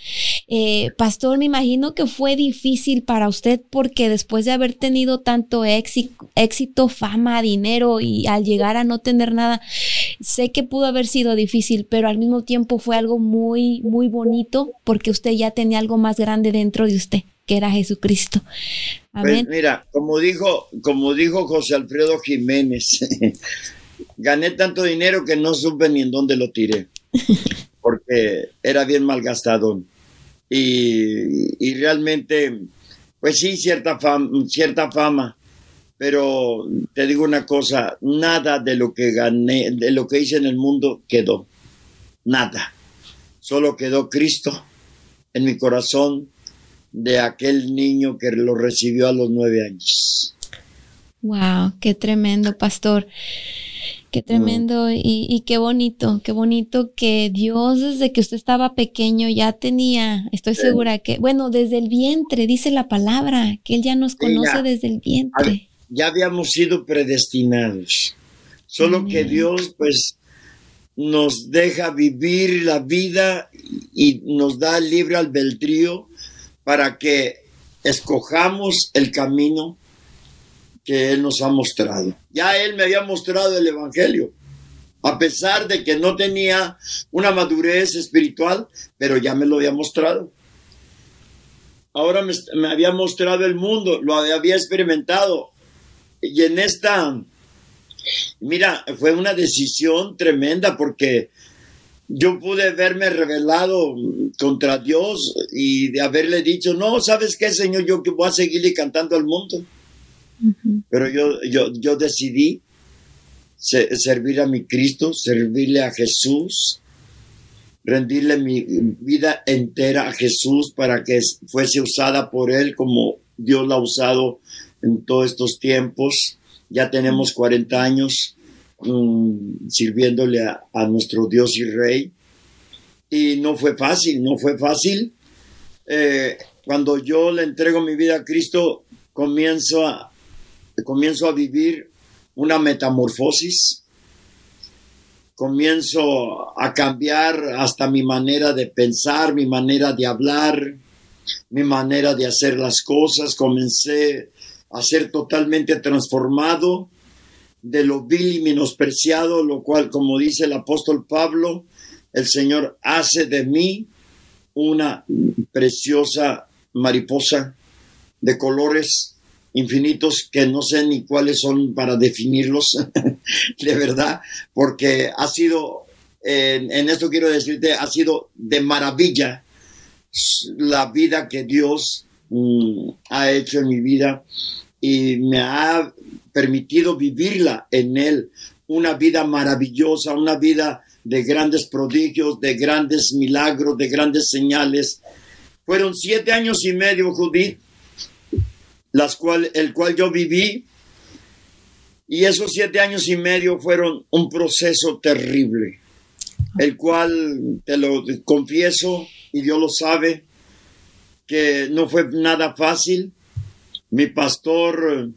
[SPEAKER 1] Eh, pastor, me imagino que fue difícil para usted porque después de haber tenido tanto éxito, éxito, fama, dinero y al llegar a no tener nada, sé que pudo haber sido difícil, pero al mismo tiempo fue algo muy, muy bonito porque usted ya tenía algo más grande dentro de usted que era Jesucristo.
[SPEAKER 4] Pues Amén. mira, como dijo, como dijo José Alfredo Jiménez, gané tanto dinero que no supe ni en dónde lo tiré porque era bien malgastado. Y, y realmente, pues sí, cierta fama, cierta fama, pero te digo una cosa, nada de lo que gané, de lo que hice en el mundo quedó, nada. Solo quedó Cristo en mi corazón de aquel niño que lo recibió a los nueve años.
[SPEAKER 1] Wow, qué tremendo, pastor. Qué tremendo y, qué bonito, qué bonito que Dios desde que usted estaba pequeño ya tenía, estoy segura que, bueno, desde el vientre, dice la palabra, que Él ya nos conoce desde el vientre.
[SPEAKER 4] Ya habíamos sido predestinados, solo que Dios pues nos deja vivir la vida y nos da libre albedrío para que escojamos el camino que Él nos ha mostrado. Ya Él me había mostrado el Evangelio, a pesar de que no tenía una madurez espiritual, pero ya me lo había mostrado. Ahora me, había mostrado el mundo, lo había experimentado. Y en esta, mira, fue una decisión tremenda porque yo pude verme revelado contra Dios y de haberle dicho, no, ¿sabes qué, Señor? Yo voy a seguirle cantando al mundo Pero yo, yo, yo decidí servir a mi Cristo, servirle a Jesús, rendirle mi vida entera a Jesús para que fuese usada por Él como Dios la ha usado en todos estos tiempos. Ya tenemos 40 años mm, sirviéndole a, nuestro Dios y Rey. Y no fue fácil, no fue fácil. Eh, cuando yo le entrego mi vida a Cristo, comienzo a, comienzo a vivir una metamorfosis comienzo a cambiar hasta mi manera de pensar, mi manera de hablar, mi manera de hacer las cosas. Comencé a ser totalmente transformado de lo vil y menospreciado, lo cual, como dice el apóstol Pablo, el Señor hace de mí una preciosa mariposa de colores infinitos que no sé ni cuáles son para definirlos, de verdad, porque ha sido, en esto quiero decirte, ha sido de maravilla la vida que Dios mm, ha hecho en mi vida y me ha permitido vivirla en Él, una vida maravillosa, una vida de grandes prodigios, de grandes milagros, de grandes señales. Fueron siete años y medio, Judith, las cual, el cual yo viví. Y esos siete años y medio fueron un proceso terrible, el cual te lo confieso y Dios lo sabe, que no fue nada fácil. Mi pastor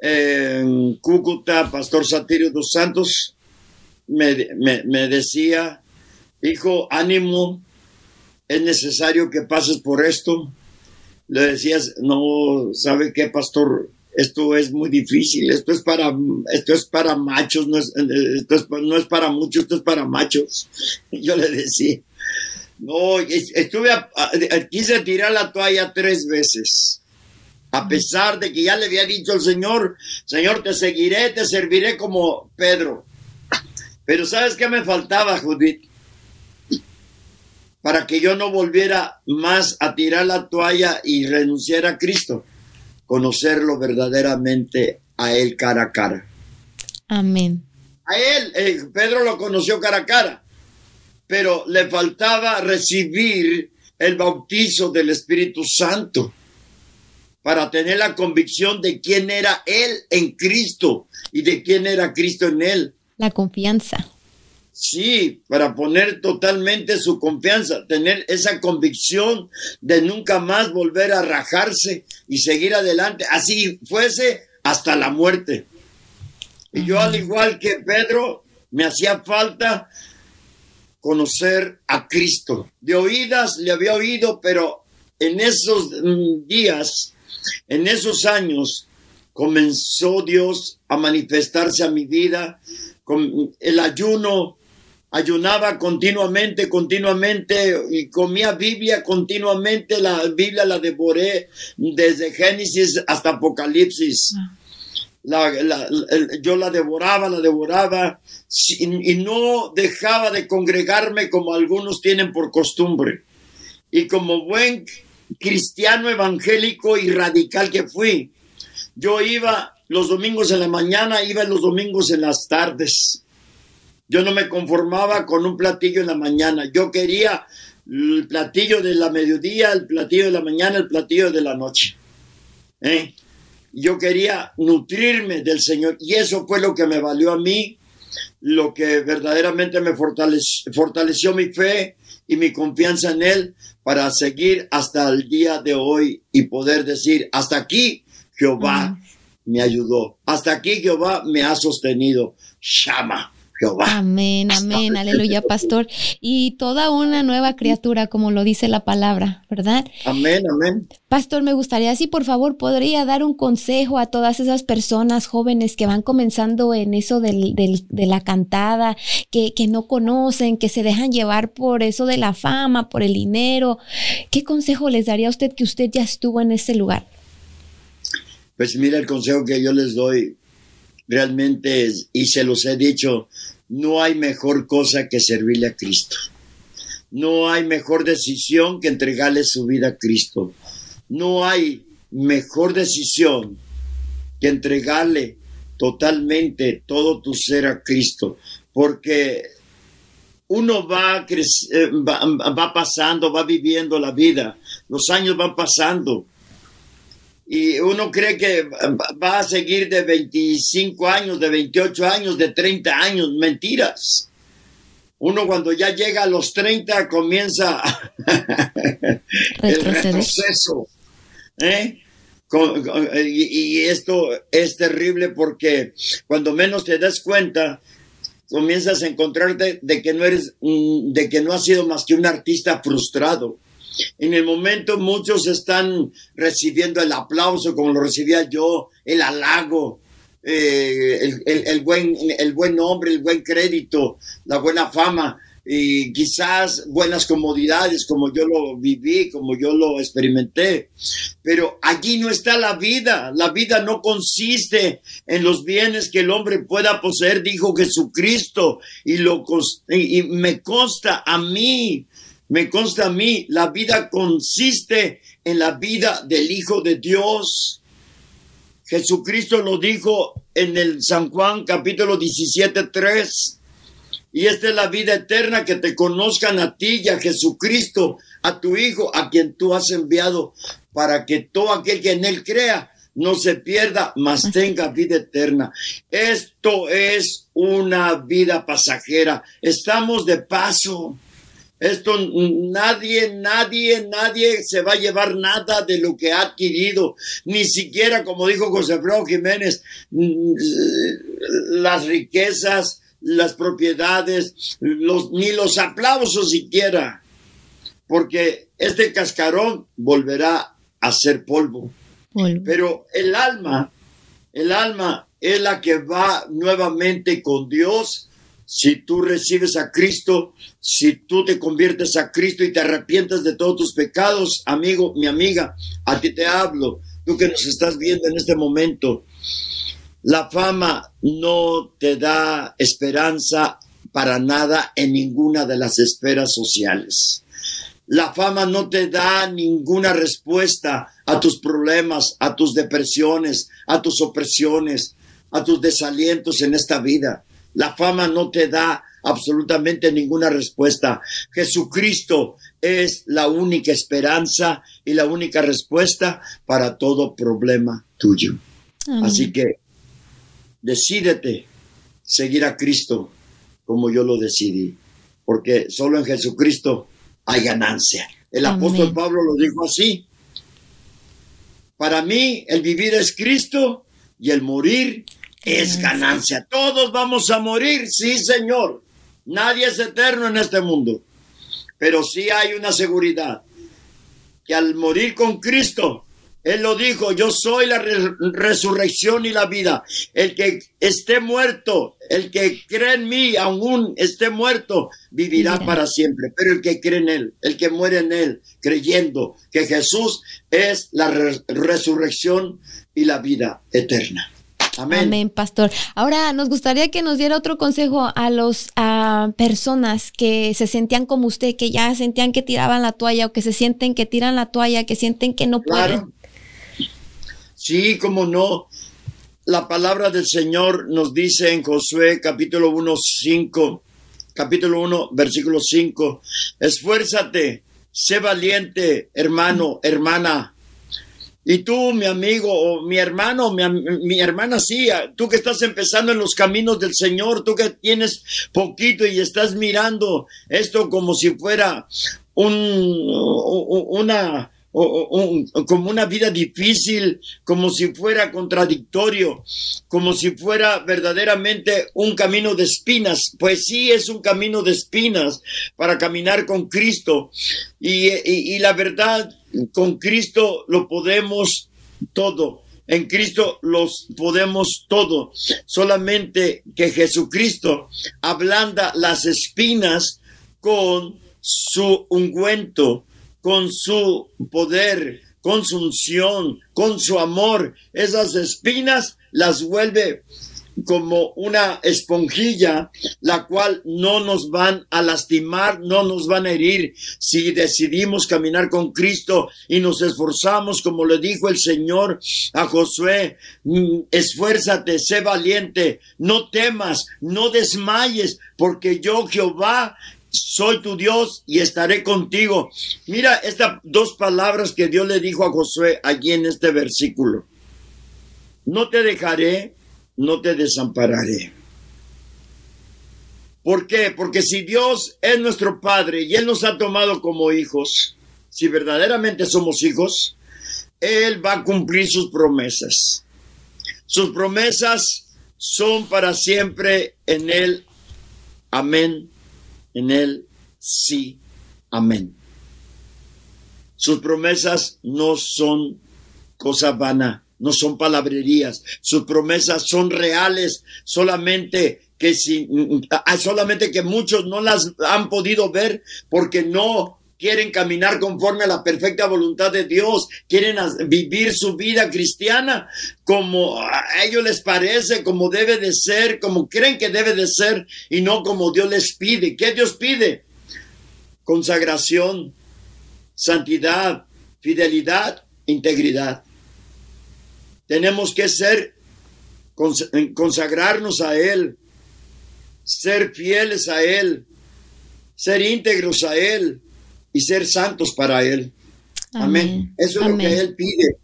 [SPEAKER 4] en Cúcuta, Pastor Satirio dos Santos, me, me decía, hijo, ánimo, es necesario que pases por esto le decías, no, ¿sabe qué, pastor? Esto es muy difícil, esto es para, esto es para machos, no es, esto no es para muchos, esto es para machos. yo le decía, no, estuve, quise tirar la toalla tres veces, a pesar de que ya le había dicho al Señor, Señor, te seguiré, te serviré como Pedro. Pero ¿sabes qué me faltaba, Judith? Para que yo no volviera más a tirar la toalla y renunciar a Cristo, conocerlo verdaderamente a Él cara a cara.
[SPEAKER 1] Amén.
[SPEAKER 4] A Él, eh, Pedro lo conoció cara a cara, pero le faltaba recibir el bautizo del Espíritu Santo para tener la convicción de quién era Él en Cristo y de quién era Cristo en Él.
[SPEAKER 1] La confianza.
[SPEAKER 4] Sí, para poner totalmente su confianza, tener esa convicción de nunca más volver a rajarse y seguir adelante, así fuese hasta la muerte. Y yo al igual que Pedro, me hacía falta conocer a Cristo. De oídas le había oído, pero en esos mm, días, en esos años, comenzó Dios a manifestarse a mi vida con el ayuno ayunaba continuamente, continuamente y comía Biblia continuamente. La Biblia la devoré desde Génesis hasta Apocalipsis. Ah. yo la devoraba, la devoraba y no dejaba de congregarme como algunos tienen por costumbre. Y como buen cristiano evangélico y radical que fui, yo iba los domingos en la mañana, iba los domingos en las tardes yo no me conformaba con un platillo en la mañana. Yo quería el platillo de la mediodía, el platillo de la mañana, el platillo de la noche. ¿Eh? Yo quería nutrirme del Señor y eso fue lo que me valió a mí, lo que verdaderamente me fortaleció, fortaleció mi fe y mi confianza en Él para seguir hasta el día de hoy y poder decir, hasta aquí Jehová me ayudó, hasta aquí Jehová me ha sostenido. Shama.
[SPEAKER 1] Amén, amén, aleluya, pastor. Y toda una nueva criatura, como lo dice la palabra, ¿verdad?
[SPEAKER 4] Amén, amén.
[SPEAKER 1] Pastor, me gustaría, si por favor podría dar un consejo a todas esas personas jóvenes que van comenzando en eso del, de la cantada, que, que no conocen, que se dejan llevar por eso de la fama, por el dinero. ¿Qué consejo les daría a usted que usted ya estuvo en ese lugar?
[SPEAKER 4] Pues mira el consejo que yo les doy realmente, y se los he dicho, no hay mejor cosa que servirle a Cristo. No hay mejor decisión que entregarle su vida a Cristo. No hay mejor decisión que entregarle totalmente todo tu ser a Cristo, porque uno va, va, pasando, va viviendo la vida, los años van pasando. Y uno cree que va a seguir de 25 años, de 28 años, de 30 años. Mentiras. Uno cuando ya llega a los 30 comienza el retroceso. ¿eh? y, esto es terrible porque cuando menos te das cuenta, comienzas a encontrarte de que no eres, de que no has sido más que un artista frustrado. En el momento muchos están recibiendo el aplauso como lo recibía yo, el halago, eh, el, buen, el buen nombre, el buen crédito, la buena fama y quizás buenas comodidades como yo lo viví, como yo lo experimenté. Pero allí no está la vida. La vida no consiste en los bienes que el hombre pueda poseer, dijo Jesucristo. Y, lo, y me consta a mí, me consta a mí, la vida consiste en la vida del Hijo de Dios. Jesucristo lo dijo en el San Juan capítulo 17, 3 y esta es la vida eterna, que te conozcan a ti y a Jesucristo, a tu Hijo, a quien tú has enviado, para que todo aquel que en Él crea no se pierda, mas tenga vida eterna. Esto es una vida pasajera. Estamos de paso. Esto nadie, nadie, nadie se va a llevar nada de lo que ha adquirido, ni siquiera, como dijo José Fro Jiménez, las riquezas, las propiedades, los, ni los aplausos siquiera, porque este cascarón volverá a ser polvo. Pero el alma, el alma es la que va nuevamente con Dios. Si tú recibes a Cristo, si tú te conviertes a Cristo y te arrepientes de todos tus pecados, amigo, mi amiga, a ti te hablo, tú que nos estás viendo en este momento, la fama no te da esperanza para nada en ninguna de las esferas sociales. La fama no te da ninguna respuesta a tus problemas, a tus depresiones, a tus opresiones, a tus desalientos en esta vida. La fama no te da absolutamente ninguna respuesta. Jesucristo es la única esperanza y la única respuesta para todo problema tuyo. Así que decídete seguir a Cristo como yo lo decidí, porque solo en Jesucristo hay ganancia. El apóstol Pablo lo dijo así. Para mí el vivir es Cristo y el morir es ganancia. Todos vamos a morir, sí Señor. Nadie es eterno en este mundo. Pero sí hay una seguridad, que al morir con Cristo él lo dijo, yo soy la resurrección y la vida. El que esté muerto, el que cree en mí, aún esté muerto, vivirá para siempre. Pero el que cree en Él, el que muere en Él, creyendo que Jesús es la resurrección y la vida eterna. Amén.
[SPEAKER 1] Amén, pastor. Ahora nos gustaría que nos diera otro consejo a las personas que se sentían como usted, que ya sentían que tiraban la toalla o que se sienten que tiran la toalla, que sienten que no pueden.
[SPEAKER 4] Sí, como no. La palabra del Señor nos dice en Josué capítulo 1, 5, capítulo 1, versículo 5, esfuérzate, sé valiente, hermano, hermana. Y tú, mi amigo, o mi hermano, mi, mi, hermana, sí, tú que estás empezando en los caminos del Señor, tú que tienes poquito y estás mirando esto como si fuera un, una, como una vida difícil, como si fuera contradictorio, como si fuera verdaderamente un camino de espinas. Pues sí, es un camino de espinas para caminar con Cristo. Y, y la verdad, con Cristo lo podemos todo. En Cristo los podemos todo. Solamente que Jesucristo ablanda las espinas con su ungüento con su poder, con su unción, con su amor, esas espinas las vuelve como una esponjilla, la cual no nos van a lastimar, no nos van a herir. Si decidimos caminar con Cristo y nos esforzamos, como le dijo el Señor a Josué, mm, esfuérzate, sé valiente, no temas, no desmayes, porque yo Jehová soy tu Dios y estaré contigo. Mira estas dos palabras que Dios le dijo a Josué allí en este versículo. No te dejaré no te desampararé. ¿Por qué? Porque si Dios es nuestro Padre y Él nos ha tomado como hijos, si verdaderamente somos hijos, Él va a cumplir sus promesas. Sus promesas son para siempre en Él. Amén. En Él sí. Amén. Sus promesas no son cosa vana no son palabrerías, sus promesas son reales, solamente que si, ah, solamente que muchos no las han podido ver porque no quieren caminar conforme a la perfecta voluntad de Dios, quieren vivir su vida cristiana como a ellos les parece, como debe de ser, como creen que debe de ser y no como Dios les pide. ¿Qué Dios pide? Consagración, santidad, fidelidad, integridad. Tenemos que ser, consagrarnos a Él, ser fieles a Él, ser íntegros a Él y ser santos para Él. Amén. Eso es lo que Él pide.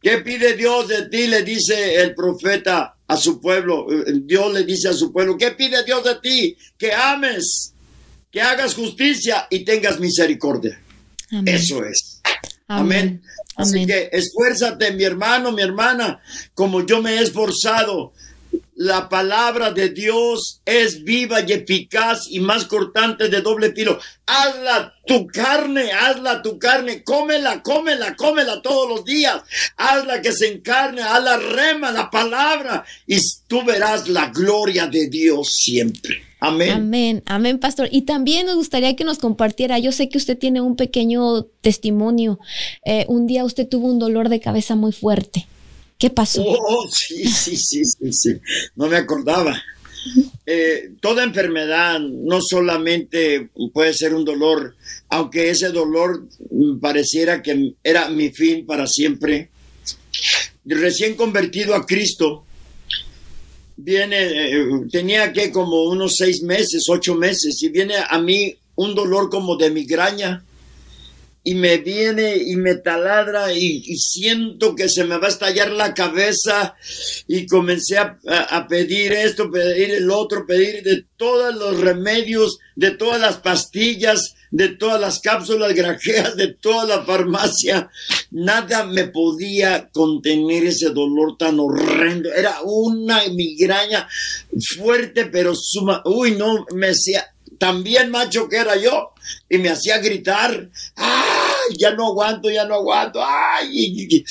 [SPEAKER 4] ¿Qué pide Dios de ti? Le dice el profeta a su pueblo. Dios le dice a su pueblo, ¿qué pide Dios de ti? Que ames, que hagas justicia y tengas misericordia. Eso es. Amén. Así que esfuérzate, mi hermano, mi hermana, como yo me he esforzado. La palabra de Dios es viva y eficaz y más cortante de doble filo. Hazla tu carne, hazla tu carne, cómela, cómela, cómela todos los días. Hazla que se encarne, hazla rema la palabra y tú verás la gloria de Dios siempre. Amén.
[SPEAKER 1] Amén, amén, pastor. Y también nos gustaría que nos compartiera, yo sé que usted tiene un pequeño testimonio. Eh, un día usted tuvo un dolor de cabeza muy fuerte. ¿Qué pasó?
[SPEAKER 4] Oh, sí, sí, sí, sí, sí. No me acordaba. Eh, toda enfermedad no solamente puede ser un dolor, aunque ese dolor pareciera que era mi fin para siempre. Recién convertido a Cristo, viene, eh, tenía que como unos seis meses, ocho meses, y viene a mí un dolor como de migraña, y me viene y me taladra y, siento que se me va a estallar la cabeza y comencé a, a, pedir esto, pedir el otro, pedir de todos los remedios, de todas las pastillas, de todas las cápsulas grajeas, de toda la farmacia. Nada me podía contener ese dolor tan horrendo. Era una migraña fuerte, pero suma. Uy, no, me decía, también macho que era yo, y me hacía gritar, ¡ay! Ya no aguanto, ya no aguanto, ¡ay! Y,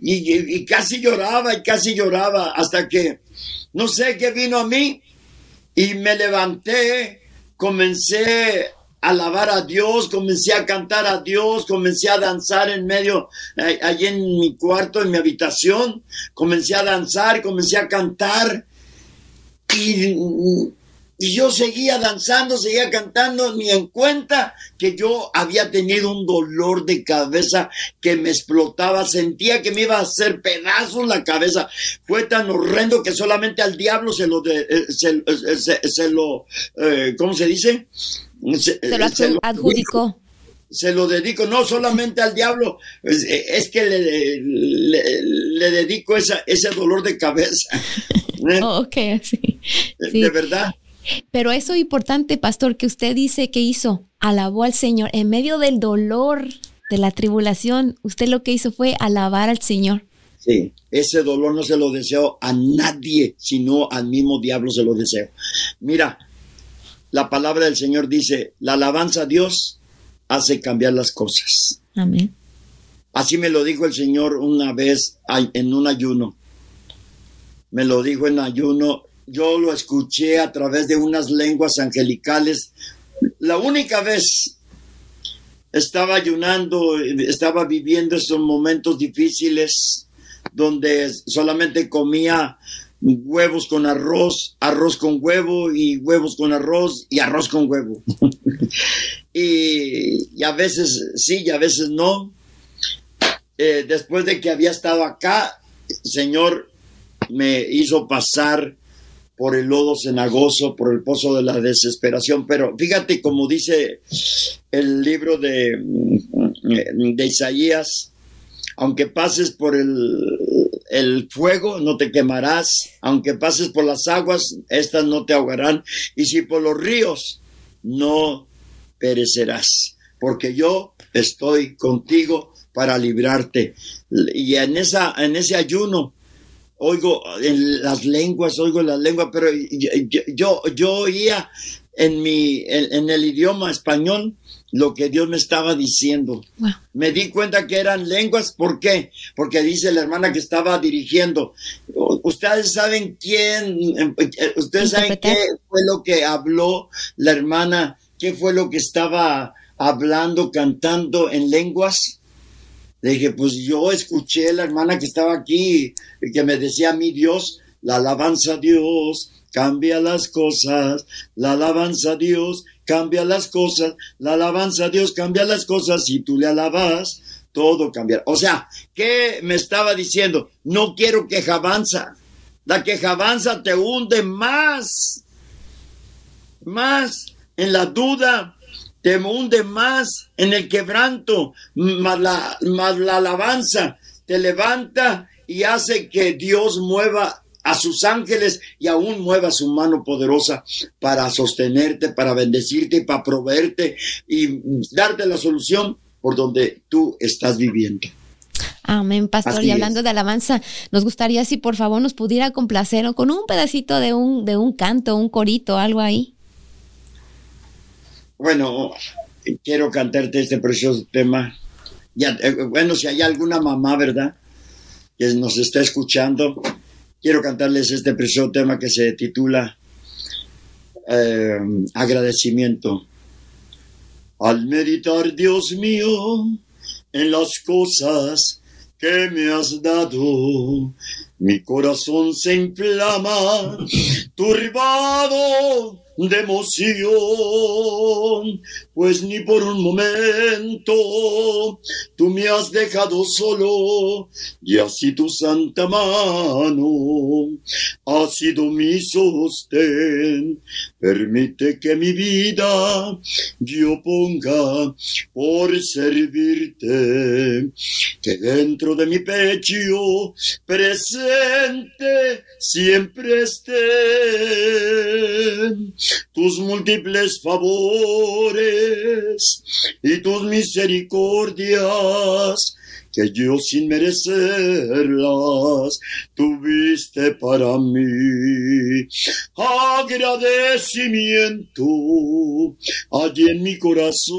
[SPEAKER 4] y, casi lloraba, y casi lloraba, hasta que no sé qué vino a mí, y me levanté, comencé a alabar a Dios, comencé a cantar a Dios, comencé a danzar en medio, allí en mi cuarto, en mi habitación, comencé a danzar, comencé a cantar, y y yo seguía danzando, seguía cantando, ni en cuenta que yo había tenido un dolor de cabeza que me explotaba, sentía que me iba a hacer pedazos la cabeza. Fue tan horrendo que solamente al diablo se lo, de, eh, se, lo, eh, ¿cómo se dice?
[SPEAKER 1] Se, lo adjudicó.
[SPEAKER 4] Se lo dedico, no solamente al diablo, es, que le, le, dedico esa, ese dolor de cabeza.
[SPEAKER 1] Oh, ok, sí.
[SPEAKER 4] De verdad.
[SPEAKER 1] Pero eso es importante, pastor, que usted dice que hizo, alabó al Señor en medio del dolor, de la tribulación, usted lo que hizo fue alabar al Señor.
[SPEAKER 4] Sí, ese dolor no se lo deseo a nadie, sino al mismo diablo se lo deseo. Mira, la palabra del Señor dice, la alabanza a Dios hace cambiar las cosas.
[SPEAKER 1] Amén.
[SPEAKER 4] Así me lo dijo el Señor una vez en un ayuno. Me lo dijo en ayuno yo lo escuché a través de unas lenguas angelicales. La única vez estaba ayunando, estaba viviendo esos momentos difíciles donde solamente comía huevos con arroz, arroz con huevo y huevos con arroz y arroz con huevo. y, a veces sí y a veces no. Eh, después de que había estado acá, Señor me hizo pasar por el lodo cenagoso, por el pozo de la desesperación. Pero fíjate como dice el libro de, de Isaías, aunque pases por el, el, fuego, no te quemarás, aunque pases por las aguas, estas no te ahogarán, y si por los ríos, no perecerás, porque yo estoy contigo para librarte. Y en, esa, en ese ayuno, oigo en las lenguas, oigo las lenguas, pero yo, yo, oía en, mi, en, el idioma español lo que Dios me estaba diciendo. Me di cuenta que eran lenguas, ¿por qué? Porque dice la hermana que estaba dirigiendo. Ustedes saben quién, ustedes saben qué fue lo que habló la hermana, qué fue lo que estaba hablando, cantando en lenguas. Le dije, pues yo escuché la hermana que estaba aquí, que me decía mí Dios, la alabanza a Dios, cambia las cosas, la alabanza a Dios, cambia las cosas, la alabanza a Dios, cambia las cosas, si tú le alabas, todo cambiará. O sea, ¿qué me estaba diciendo? No quiero queja avanza. La queja avanza te hunde más, más en la duda, te hunde más en el quebranto, más la, más la alabanza te levanta y hace que Dios mueva a sus ángeles y aún mueva su mano poderosa para sostenerte, para bendecirte y para proveerte y darte la solución por donde tú estás viviendo.
[SPEAKER 1] Amén, pastor. y hablando de alabanza, nos gustaría si por favor nos pudiera complacer con un pedacito de un, de un canto, un corito, algo ahí.
[SPEAKER 4] Bueno, quiero cantarte este precioso tema. Ya, eh, bueno, si hay alguna mamá, ¿verdad? Que nos está escuchando, quiero cantarles este precioso tema que se titula eh, Agradecimiento. Al meditar, Dios mío, en las cosas que me has dado, mi corazón se inflama, turbado de emoción, pues ni por un momento tú me has dejado solo y así tu santa mano ha sido mi sostén. Permite que mi vida yo ponga por servirte, que dentro de mi pecho presente siempre esté. Tus múltiples favores y tus misericordias que yo sin merecerlas tuviste para mí. Agradecimiento allí en mi corazón,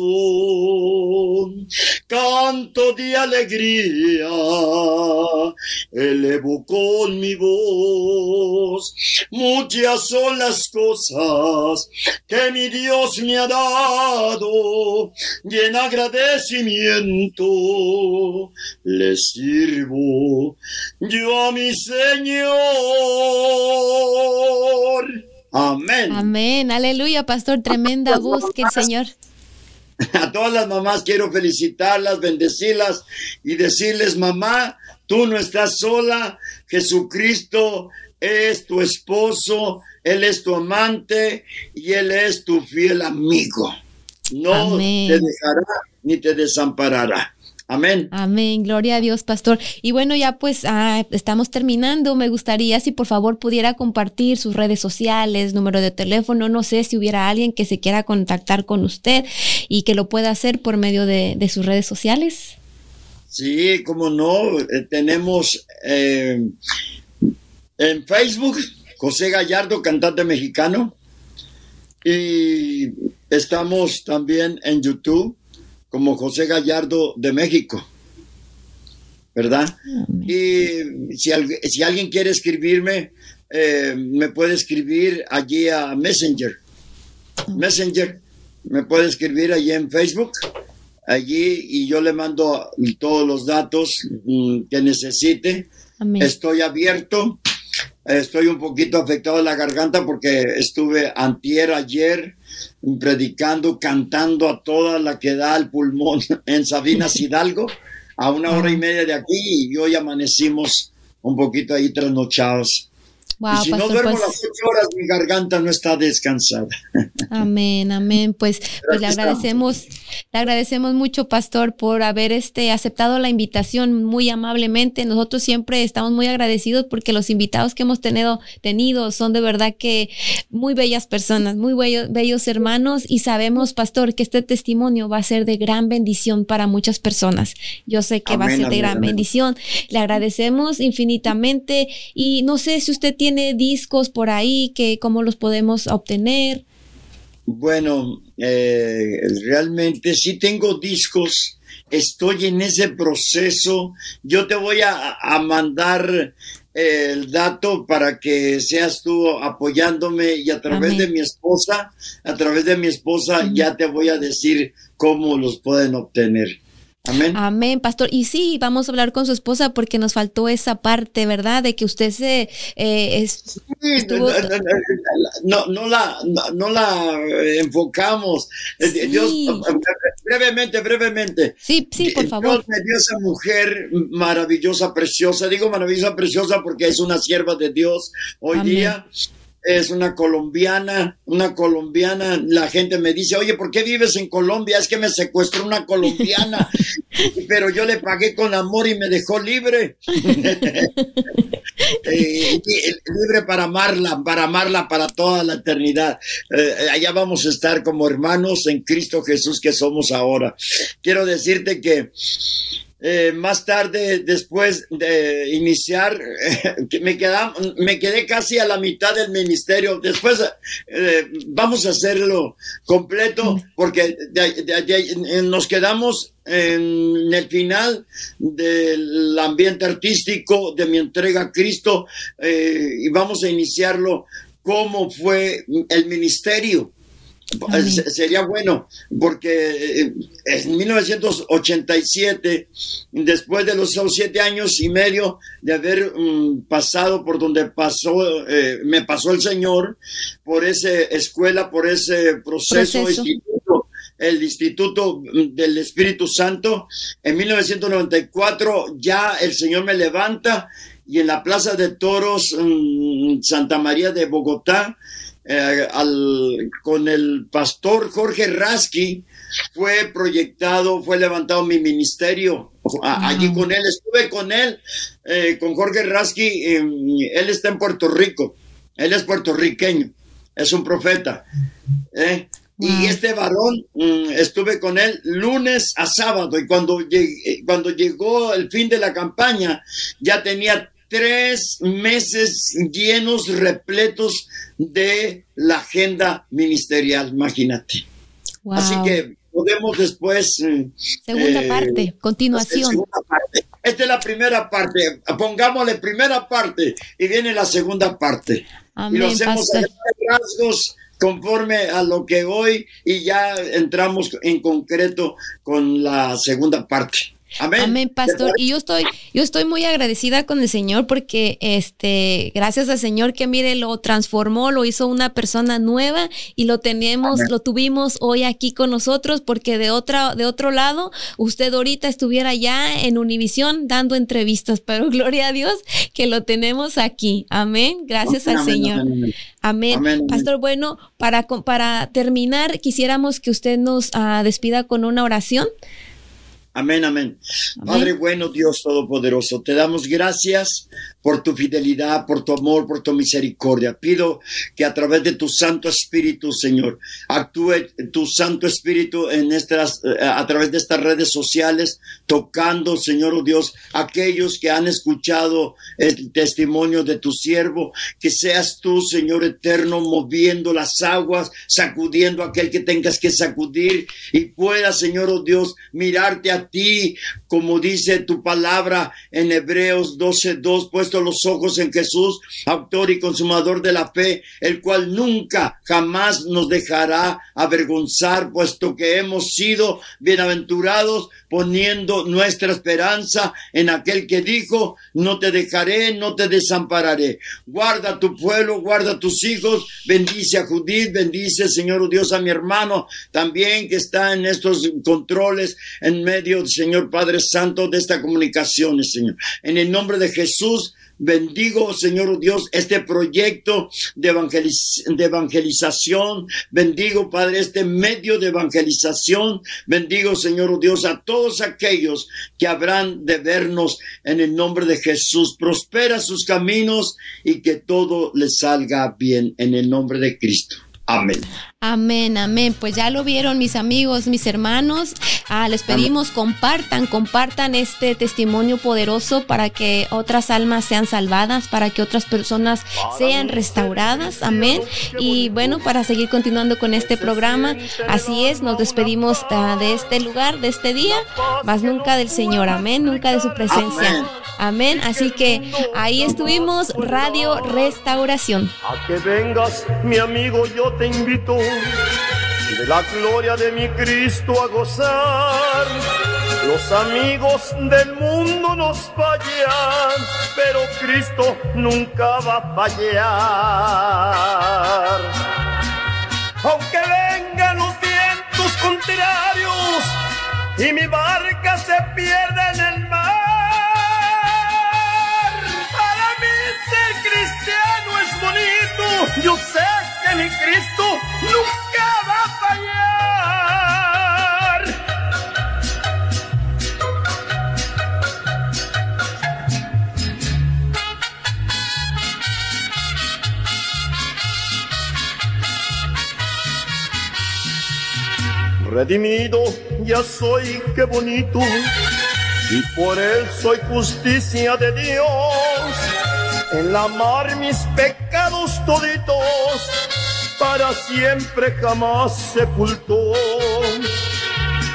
[SPEAKER 4] canto de alegría, elevo con mi voz. Muchas son las cosas que mi Dios me ha dado y en agradecimiento le sirvo yo a mi Señor. Amén.
[SPEAKER 1] Amén. Aleluya, pastor. Tremenda voz que el Señor.
[SPEAKER 4] A todas las mamás quiero felicitarlas, bendecirlas y decirles, mamá, tú no estás sola. Jesucristo es tu esposo, Él es tu amante y Él es tu fiel amigo. No te dejará ni te desamparará. Amén.
[SPEAKER 1] Amén. Gloria a Dios, pastor. Y bueno, ya pues ah, estamos terminando. Me gustaría si por favor pudiera compartir sus redes sociales, número de teléfono. No sé si hubiera alguien que se quiera contactar con usted y que lo pueda hacer por medio de, sus redes sociales.
[SPEAKER 4] Sí, como no. Eh, tenemos eh, en Facebook José Gallardo, cantante mexicano. Y estamos también en YouTube como José Gallardo de México, ¿verdad? Y si, alguien quiere escribirme, eh, me puede escribir allí a Messenger. Messenger, me puede escribir allí en Facebook, allí, y yo le mando todos los datos mm, que necesite. Estoy abierto Estoy un poquito afectado de la garganta porque estuve antier ayer predicando, cantando a toda la que da el pulmón en Sabinas Hidalgo, a una hora y media de aquí, y hoy amanecimos un poquito ahí trasnochados y si no duermo pues las ocho horas, mi garganta no está descansada.
[SPEAKER 1] Amén, amén. Pues, pues le agradecemos, le agradecemos mucho, pastor, por haber este aceptado la invitación muy amablemente. Nosotros siempre estamos muy agradecidos porque los invitados que hemos tenido, tenido son de verdad que muy bellas personas, muy bellos, bellos hermanos, y sabemos, pastor, que este testimonio va a ser de gran bendición para muchas personas. Yo sé que va a ser de gran bendición. Le agradecemos infinitamente y no sé si usted tiene tiene discos por ahí, que cómo los podemos obtener.
[SPEAKER 4] Bueno, eh, realmente sí tengo discos, estoy en ese proceso. Yo te voy a, mandar el dato para que seas tú apoyándome y a través de mi esposa, a través de mi esposa ya te voy a decir cómo los pueden obtener. Amén.
[SPEAKER 1] Amén, pastor. Y sí, vamos a hablar con su esposa porque nos faltó esa parte, ¿verdad? De que usted se eh,
[SPEAKER 4] no, no, la, no, la enfocamos. Eh, Dios, brevemente, brevemente.
[SPEAKER 1] Sí, sí, por favor.
[SPEAKER 4] Dios me dio esa mujer maravillosa, preciosa. Digo maravillosa, preciosa porque es una sierva de Dios hoy día es una colombiana, una colombiana, la gente me dice, oye, ¿por qué vives en Colombia? Es que me secuestró una colombiana, pero yo le pagué con amor y me dejó libre. Eh, libre para amarla, para amarla para toda la eternidad. Eh, allá vamos a estar como hermanos en Cristo Jesús que somos ahora. Quiero decirte que eh, más tarde, después de iniciar, me, me quedé casi a la mitad del ministerio. Después eh, vamos a hacerlo completo porque nos quedamos en el final del ambiente artístico de mi entrega a Cristo eh, y vamos a iniciarlo. Cómo fue el ministerio Sería bueno, porque eh, en 1987, después de los siete años y medio de haber mm, pasado por donde pasó, eh, me pasó el Señor, por esa escuela, por ese proceso, Instituto, el Instituto del Espíritu Santo, en 1994 ya el Señor me levanta y en la Plaza de Toros, mm, Santa María de Bogotá, eh, con el pastor Jorge Rasky fue proyectado, fue levantado mi ministerio. Allí con él, estuve con él, eh, con Jorge Rasky, él está en Puerto Rico, él es puertorriqueño, es un profeta. ¿eh? Y este varón, mm, estuve con él lunes a sábado y cuando, cuando llegó el fin de la campaña, ya tenía tres meses llenos, repletos de la agenda ministerial, imagínate. Así que podemos después...
[SPEAKER 1] Eh, segunda eh, parte, continuación.
[SPEAKER 4] Esta es la primera parte, pongámosle primera parte y viene la segunda parte. y lo hacemos a rasgos conforme a lo que hoy y ya entramos en concreto con la segunda parte. Amén.
[SPEAKER 1] pastor. Y yo estoy, yo estoy muy agradecida con el Señor porque, este, gracias al Señor que mire, lo transformó, lo hizo una persona nueva y lo tenemos, lo tuvimos hoy aquí con nosotros porque de otra, de otro lado, usted ahorita estuviera ya en Univisión dando entrevistas, pero gloria a Dios que lo tenemos aquí. Amén. Gracias al Señor. Amén. Pastor, bueno, para, para terminar, quisiéramos que usted nos ah, despida con una oración.
[SPEAKER 4] Amén, amén, Padre bueno, Dios Todopoderoso, te damos gracias por tu fidelidad, por tu amor, por tu misericordia. Pido que a través de tu Santo Espíritu, Señor, actúe tu Santo Espíritu en estas, eh, a través de estas redes sociales, tocando, Señor oh Dios, aquellos que han escuchado el testimonio de tu siervo, que seas tú, Señor eterno, moviendo las aguas, sacudiendo aquel que tengas que sacudir y pueda, Señor oh Dios, mirarte a a ti, como dice tu palabra en Hebreos 12:2, puesto los ojos en Jesús, autor y consumador de la fe, el cual nunca, jamás nos dejará avergonzar, puesto que hemos sido bienaventurados poniendo nuestra esperanza en aquel que dijo, no te dejaré, no te desampararé. Guarda tu pueblo, guarda tus hijos, bendice a Judith, bendice, Señor Dios, a mi hermano también que está en estos controles en medio, Señor Padre Santo, de esta comunicación, Señor. En el nombre de Jesús, Bendigo, Señor Dios, este proyecto de, evangelización. Bendigo, Padre, este medio de evangelización. Bendigo, Señor Dios, a todos aquellos que habrán de vernos en el nombre de Jesús. Prospera sus caminos y que todo les salga bien en el nombre de Cristo. Amén.
[SPEAKER 1] Amén, amén. Pues ya lo vieron mis amigos, mis hermanos. Ah, les pedimos compartan, compartan este testimonio poderoso para que otras almas sean salvadas, para que otras personas sean restauradas. Amén. Y bueno, para seguir continuando con este programa, así es, nos despedimos ah, de este lugar, de este día, más nunca del Señor. Amén, nunca de su presencia. Amén. Así que ahí estuvimos, Radio Restauración.
[SPEAKER 3] A que vengas, mi amigo, yo te invito de la gloria de mi Cristo a gozar. Los amigos del mundo nos fallan, pero Cristo nunca va a fallar. Aunque vengan los vientos contrarios y mi barca se pierda en el mar, para mí ser cristiano es bonito. Yo sé que mi Cristo nunca va a fallar. Redimido ya soy, qué bonito, y por él soy justicia de Dios. En la mar mis pecados toditos para siempre jamás sepultó.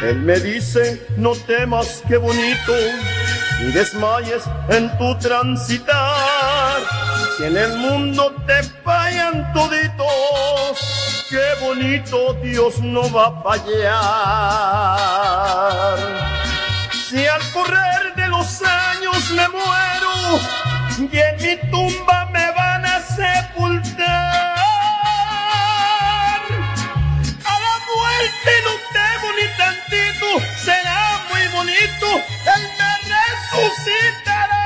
[SPEAKER 3] Él me dice, no temas, qué bonito, ni desmayes en tu transitar. Si en el mundo te fallan toditos, qué bonito Dios no va a fallar. Si al correr de los años me muero y en mi tumba será muy bonito, Él me resucitará.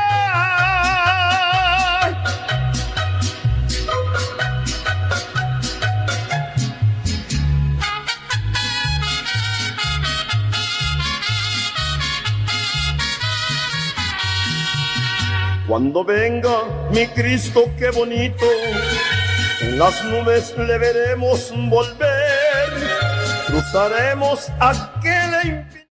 [SPEAKER 3] Cuando venga mi Cristo, qué bonito, en las nubes le veremos volver cruzaremos aquel